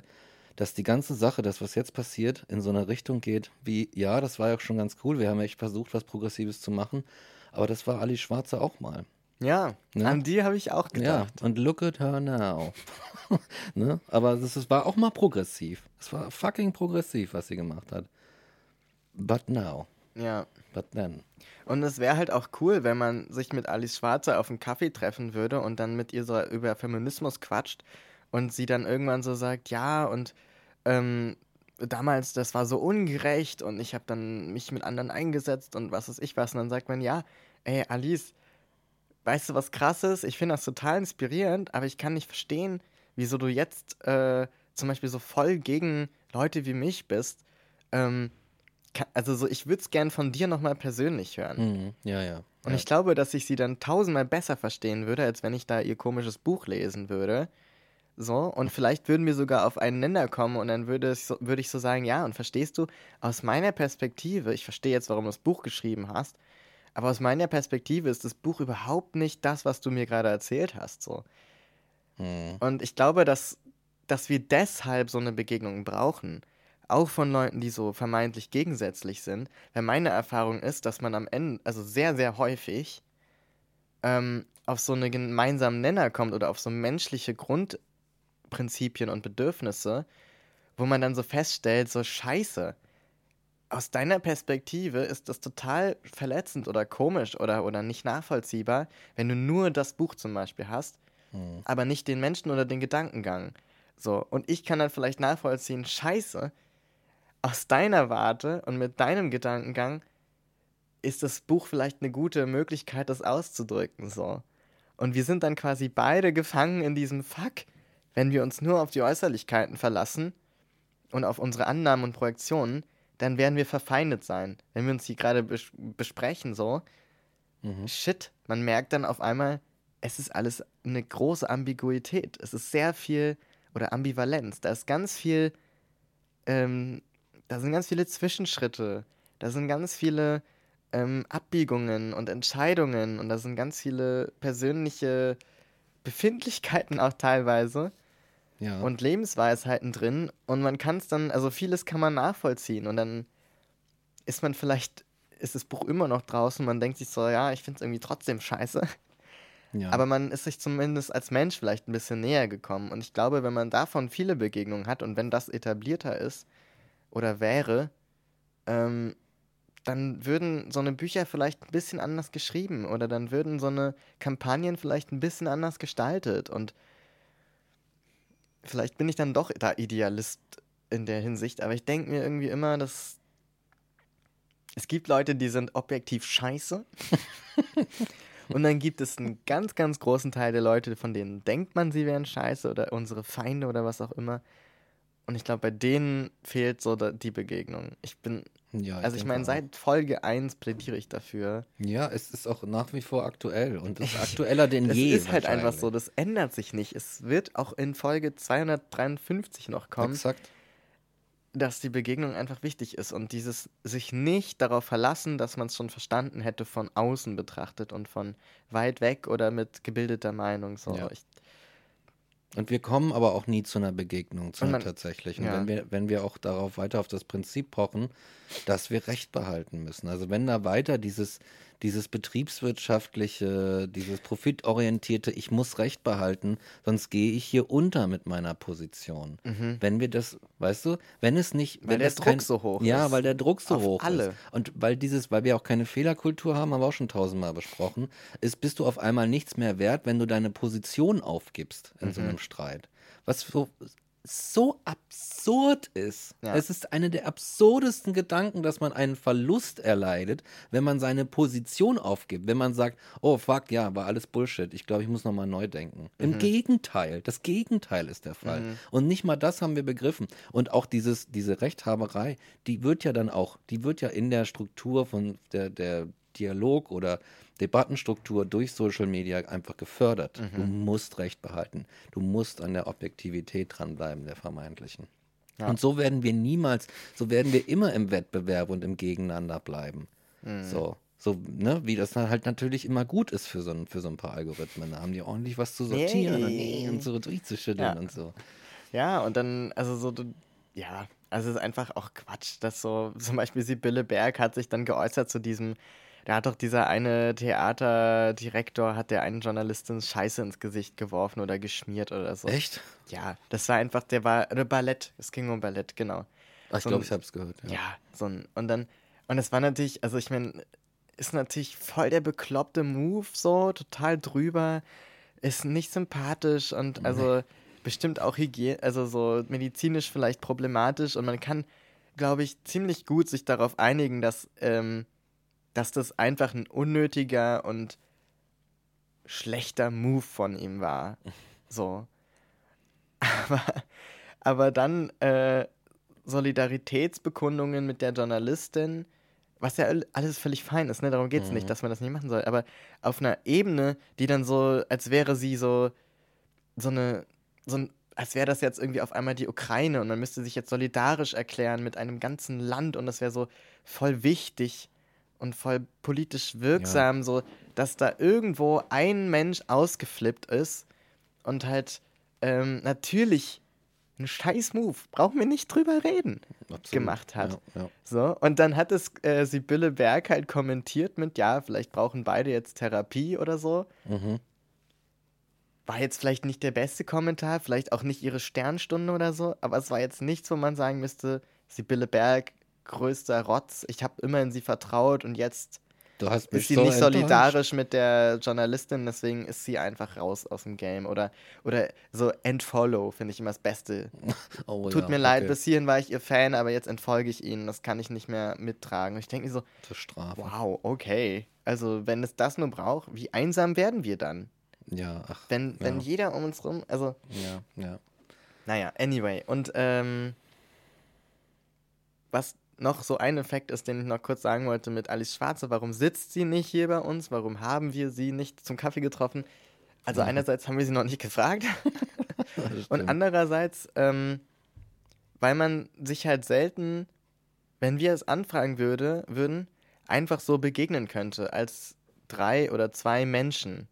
dass die ganze Sache, das, was jetzt passiert, in so eine Richtung geht, wie, ja, das war ja schon ganz cool, wir haben echt versucht, was Progressives zu machen, aber das war Ali Schwarze auch mal. ja, Ne? an die habe ich auch gedacht. Ja, und look at her now. ne? Aber das, es war auch mal progressiv. Es war fucking progressiv, was sie gemacht hat. But now, Ja. but then. Und es wäre halt auch cool, wenn man sich mit Alice Schwarzer auf einen Kaffee treffen würde und dann mit ihr so über Feminismus quatscht und sie dann irgendwann so sagt, ja, und ähm, damals, das war so ungerecht und ich habe dann mich mit anderen eingesetzt und was weiß ich was. Und dann sagt man, ja, ey, Alice, weißt du, was krass ist? Ich finde das total inspirierend, aber ich kann nicht verstehen, wieso du jetzt äh, zum Beispiel so voll gegen Leute wie mich bist. Ähm, also so, ich würde es gern von dir nochmal persönlich hören. Mhm. Ja, ja. Und ja. ich glaube, dass ich sie dann tausendmal besser verstehen würde, als wenn ich da ihr komisches Buch lesen würde. So, und vielleicht würden wir sogar auf einen Nenner kommen und dann würde, es so, würde ich so sagen, ja, und verstehst du, aus meiner Perspektive, ich verstehe jetzt, warum du das Buch geschrieben hast, aber aus meiner Perspektive ist das Buch überhaupt nicht das, was du mir gerade erzählt hast. So. Mhm. Und ich glaube, dass, dass wir deshalb so eine Begegnung brauchen. Auch von Leuten, die so vermeintlich gegensätzlich sind. Weil meine Erfahrung ist, dass man am Ende, also sehr, sehr häufig, ähm, auf so einen gemeinsamen Nenner kommt oder auf so menschliche Grundprinzipien und Bedürfnisse, wo man dann so feststellt, so scheiße. Aus deiner Perspektive ist das total verletzend oder komisch oder, oder nicht nachvollziehbar, wenn du nur das Buch zum Beispiel hast Mhm. aber nicht den Menschen oder den Gedankengang. So, und ich kann dann vielleicht nachvollziehen, scheiße, aus deiner Warte und mit deinem Gedankengang ist das Buch vielleicht eine gute Möglichkeit, das auszudrücken, so. Und wir sind dann quasi beide gefangen in diesem Fuck, wenn wir uns nur auf die Äußerlichkeiten verlassen und auf unsere Annahmen und Projektionen, dann werden wir verfeindet sein. Wenn wir uns hier gerade bes besprechen, so, Mhm. shit, man merkt dann auf einmal, es ist alles eine große Ambiguität. Es ist sehr viel, oder Ambivalenz. Da ist ganz viel, ähm, da sind ganz viele Zwischenschritte. Da sind ganz viele ähm, Abbiegungen und Entscheidungen und da sind ganz viele persönliche Befindlichkeiten auch teilweise Ja. und Lebensweisheiten drin und man kann es dann, also vieles kann man nachvollziehen und dann ist man vielleicht, ist das Buch immer noch draußen, man denkt sich so, ja, ich finde es irgendwie trotzdem scheiße, ja. aber man ist sich zumindest als Mensch vielleicht ein bisschen näher gekommen und ich glaube, wenn man davon viele Begegnungen hat und wenn das etablierter ist oder wäre, ähm, dann würden so eine Bücher vielleicht ein bisschen anders geschrieben oder dann würden so eine Kampagnen vielleicht ein bisschen anders gestaltet und vielleicht bin ich dann doch da Idealist in der Hinsicht, aber ich denke mir irgendwie immer, dass es gibt Leute, die sind objektiv scheiße. Und dann gibt es einen ganz, ganz großen Teil der Leute, von denen denkt man, sie wären scheiße oder unsere Feinde oder was auch immer. Und ich glaube, bei denen fehlt so die Begegnung. Ich bin, Ja, also ich meine, seit Folge 1 plädiere ich dafür. Ja, es ist auch nach wie vor aktuell und ist aktueller denn Es je. ist halt einfach so, das ändert sich nicht. Es wird auch in Folge 253 noch kommen, Exakt. dass die Begegnung einfach wichtig ist und dieses sich nicht darauf verlassen, dass man es schon verstanden hätte von außen betrachtet und von weit weg oder mit gebildeter Meinung. So. Ja. Ich, Und wir kommen aber auch nie zu einer Begegnung, zu einer tatsächlichen. ja. Wenn, wir, wenn wir auch darauf weiter auf das Prinzip pochen, dass wir Recht behalten müssen. Also wenn da weiter dieses, dieses betriebswirtschaftliche, dieses profitorientierte, ich muss Recht behalten, sonst gehe ich hier unter mit meiner Position. Wenn wir das, weißt du, wenn es nicht, Weil wenn der Druck kein, so hoch ja, ist. weil der Druck so Auf hoch alle. ist. Und weil dieses, weil wir auch keine Fehlerkultur haben, haben wir auch schon tausendmal besprochen, ist, bist du auf einmal nichts mehr wert, wenn du deine Position aufgibst in Mhm. so einem Streit. Was so, so absurd ist. Ja. Es ist eine der absurdesten Gedanken, dass man einen Verlust erleidet, wenn man seine Position aufgibt. Wenn man sagt, oh fuck, ja, war alles Bullshit. Ich glaube, ich muss nochmal neu denken. Mhm. Im Gegenteil. Das Gegenteil ist der Fall. Und nicht mal das haben wir begriffen. Und auch dieses, diese Rechthaberei, die wird ja dann auch, die wird ja in der Struktur von der, der Dialog oder Debattenstruktur durch Social Media einfach gefördert. Du musst Recht behalten. Du musst an der Objektivität dranbleiben, der vermeintlichen. Ja. Und so werden wir niemals, so werden wir immer im Wettbewerb und im Gegeneinander bleiben. So. So, ne, wie das halt natürlich immer gut ist für so ein, für so ein paar Algorithmen. Da haben die ordentlich was zu sortieren und, Yay. und so durchzuschütteln Ja. und so. Ja, und dann, also so, ja, also es ist einfach auch Quatsch, dass so, zum Beispiel Sibylle Berg hat sich dann geäußert zu diesem, da hat doch dieser eine Theaterdirektor, hat der einen Journalistin Scheiße ins Gesicht geworfen oder geschmiert oder so. Echt? Ja, das war einfach, der war, oder Ballett, es ging um Ballett, genau. Ach, ich So glaube, ich habe es gehört. Ja. Ja, so ein, und dann, und es war natürlich, also ich meine, ist natürlich voll der bekloppte Move, so, total drüber, ist nicht sympathisch und also bestimmt auch Hygiene, also so medizinisch vielleicht problematisch und man kann, glaube ich, ziemlich gut sich darauf einigen, dass, ähm, dass das einfach ein unnötiger und schlechter Move von ihm war. So. Aber, aber dann äh, Solidaritätsbekundungen mit der Journalistin, was ja all- alles völlig fein ist, ne? Darum geht es nicht, dass man das nicht machen soll. Aber auf einer Ebene, die dann so, als wäre sie so, so eine, so ein, als wäre das jetzt irgendwie auf einmal die Ukraine und man müsste sich jetzt solidarisch erklären mit einem ganzen Land und das wäre so voll wichtig und voll politisch wirksam, so, dass da irgendwo ein Mensch ausgeflippt ist und halt ähm, natürlich ein scheiß Move, brauchen wir nicht drüber reden, Absolut. gemacht hat. Ja, ja. So, und dann hat es äh, Sibylle Berg halt kommentiert mit, ja, vielleicht brauchen beide jetzt Therapie oder so. Mhm. War jetzt vielleicht nicht der beste Kommentar, vielleicht auch nicht ihre Sternstunde oder so, aber es war jetzt nichts, wo man sagen müsste, Sibylle Berg, größter Rotz, ich habe immer in sie vertraut und jetzt ist sie so nicht enttäuscht. solidarisch mit der Journalistin, deswegen ist sie einfach raus aus dem Game. Oder, oder so Entfollow finde ich immer das Beste. Oh, Tut ja, mir leid, okay. bis hierhin war ich ihr Fan, aber jetzt entfolge ich ihnen. Das kann ich nicht mehr mittragen. Und ich denke mir so, wow, okay. Also, wenn es das nur braucht, wie einsam werden wir dann? Ja, ach. Wenn, wenn ja. jeder um uns rum, also, Ja, ja. naja, anyway. Und ähm, was noch so ein Effekt ist, den ich noch kurz sagen wollte mit Alice Schwarze, warum sitzt sie nicht hier bei uns? Warum haben wir sie nicht zum Kaffee getroffen? Also einerseits haben wir sie noch nicht gefragt und andererseits, ähm, weil man sich halt selten, wenn wir es anfragen würde, würden, einfach so begegnen könnte als drei oder zwei Menschen.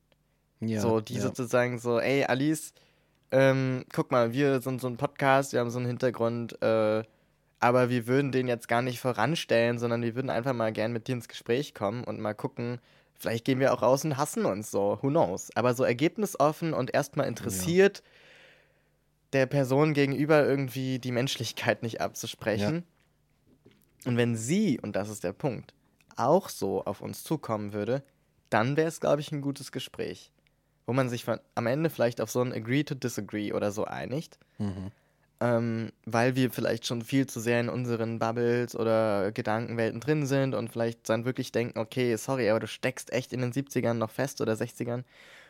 ja, so, die ja. sozusagen so, ey, Alice, ähm, guck mal, wir sind so ein Podcast, wir haben so einen Hintergrund, äh, aber wir würden den jetzt gar nicht voranstellen, sondern wir würden einfach mal gern mit dir ins Gespräch kommen und mal gucken, vielleicht gehen wir auch raus und hassen uns so, who knows. Aber so ergebnisoffen und erstmal interessiert, der Person gegenüber irgendwie die Menschlichkeit nicht abzusprechen. Und wenn sie, und das ist der Punkt, auch so auf uns zukommen würde, dann wäre es, glaube ich, ein gutes Gespräch. Wo man sich von, am Ende vielleicht auf so ein Agree to Disagree oder so einigt. Mhm. Ähm, weil wir vielleicht schon viel zu sehr in unseren Bubbles oder Gedankenwelten drin sind und vielleicht dann wirklich denken, okay, sorry, aber du steckst echt in den 70ern noch fest oder 60ern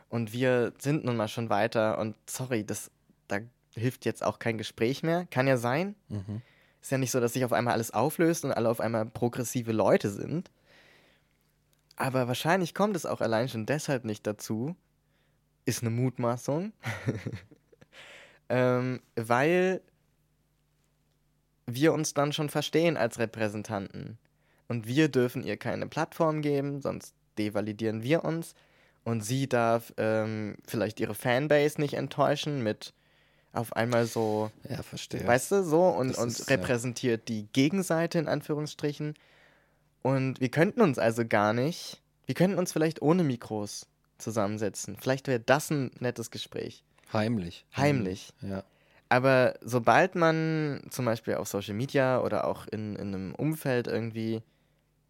und wir sind nun mal schon weiter und sorry, das, da, hilft jetzt auch kein Gespräch mehr. Kann ja sein. Mhm. Ist ja nicht so, dass sich auf einmal alles auflöst und alle auf einmal progressive Leute sind. Aber wahrscheinlich kommt es auch allein schon deshalb nicht dazu. Ist eine Mutmaßung. ähm, weil wir uns dann schon verstehen als Repräsentanten. Und wir dürfen ihr keine Plattform geben, sonst devalidieren wir uns. Und sie darf ähm, vielleicht ihre Fanbase nicht enttäuschen mit auf einmal so, Ja, verstehe. weißt du, so und, Das und ist, ja. repräsentiert die Gegenseite in Anführungsstrichen. Und wir könnten uns also gar nicht, wir könnten uns vielleicht ohne Mikros zusammensetzen. Vielleicht wäre das ein nettes Gespräch. Heimlich. Heimlich. Ja. Aber sobald man zum Beispiel auf Social Media oder auch in, in einem Umfeld irgendwie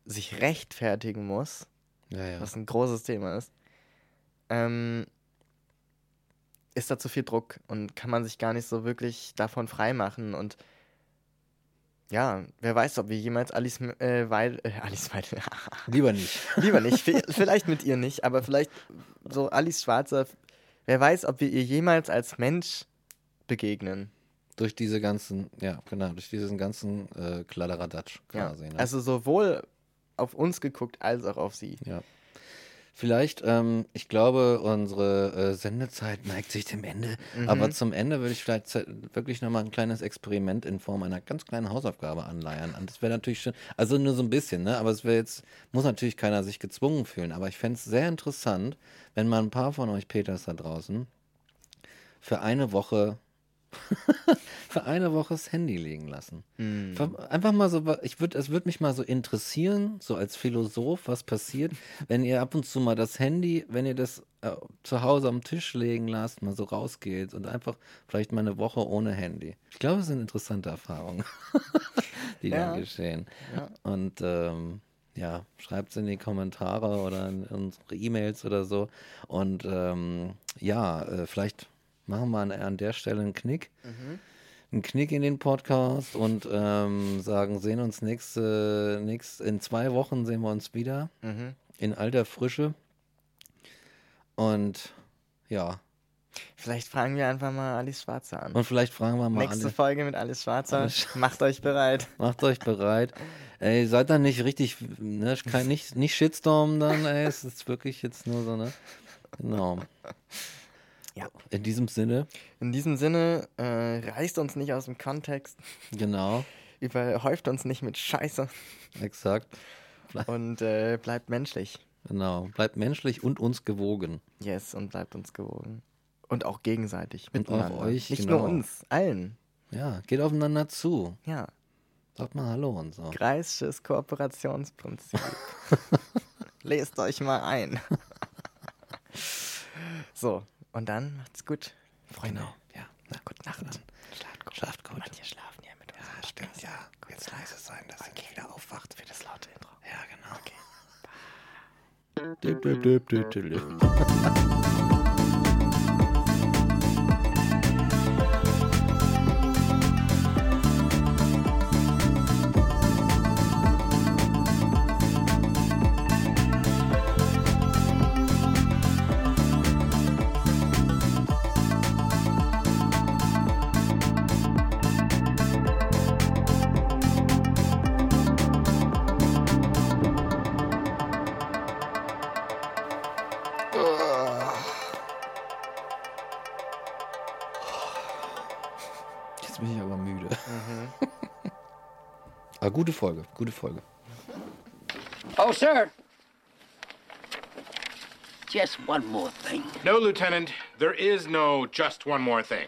sich rechtfertigen muss, Ja, ja. was ein großes Thema ist, ähm, ist da zu viel Druck und kann man sich gar nicht so wirklich davon freimachen. Und ja, wer weiß, ob wir jemals Alice äh, Weidel, äh, Alice Weidel, Lieber nicht. lieber nicht, vi- vielleicht mit ihr nicht, aber vielleicht so Alice Schwarzer, wer weiß, ob wir ihr jemals als Mensch begegnen. durch diese ganzen, ja, genau, durch diesen ganzen äh, Kladderadatsch Ja. quasi. Ne? Also sowohl auf uns geguckt als auch auf sie. Ja. Vielleicht, ähm, ich glaube, unsere äh, Sendezeit neigt sich dem Ende. Mhm. Aber zum Ende würde ich vielleicht wirklich nochmal ein kleines Experiment in Form einer ganz kleinen Hausaufgabe anleiern. Und das wäre natürlich schon, also nur so ein bisschen, ne? Aber es wäre jetzt, muss natürlich keiner sich gezwungen fühlen. Aber ich fände es sehr interessant, wenn mal ein paar von euch Peters da draußen für eine Woche für eine Woche das Handy liegen lassen. Ver- Einfach mal so, ich würde, es würde mich mal so interessieren, so als Philosoph, was passiert, wenn ihr ab und zu mal das Handy, wenn ihr das äh, zu Hause am Tisch legen lasst, mal so rausgeht und einfach vielleicht mal eine Woche ohne Handy. Ich glaube, es sind interessante Erfahrungen, die Ja. dann geschehen. Ja. Und ähm, ja, schreibt es in die Kommentare oder in unsere E-Mails oder so. Und ähm, ja, äh, vielleicht machen wir an, an der Stelle einen Knick Mhm. einen Knick in den Podcast und ähm, sagen, sehen uns nächste, nächst, in zwei Wochen sehen wir uns wieder Mhm. in alter Frische. Und ja, Vielleicht fragen wir einfach mal Alice Schwarzer an. und vielleicht fragen wir mal Nächste alle, Folge mit Alice Schwarzer. Alice Macht euch bereit. macht euch bereit. Ey, seid dann nicht richtig, ne, kein, nicht, nicht Shitstorm dann, ey, es ist wirklich jetzt nur so, ne? Genau. Ja. In diesem Sinne, In diesem Sinne, äh, reißt uns nicht aus dem Kontext, genau, überhäuft uns nicht mit Scheiße exakt, und äh, bleibt menschlich. genau. Bleibt menschlich und uns gewogen. Yes, und bleibt uns gewogen. Und auch gegenseitig. Und auch euch, Nicht genau. nur uns, allen. Ja, geht aufeinander zu. Ja, Sagt mal Hallo und so. Kreisches Kooperationsprinzip. Lest euch mal ein. so, und dann macht's gut. Freunde, Genau. Ja. Na, gute Nacht. Schlaft gut. Schlaft gut. Manche schlafen ja mit uns. Ja, stimmt, ja. Jetzt leise sein, dass ihr wieder aufwacht. Für das laute Intro. Ja, genau. Dip, dip, dip, dip, dip, dip. Folge, gute Folge. Oh, sir. Just one more thing. No, Lieutenant, there is no just one more thing.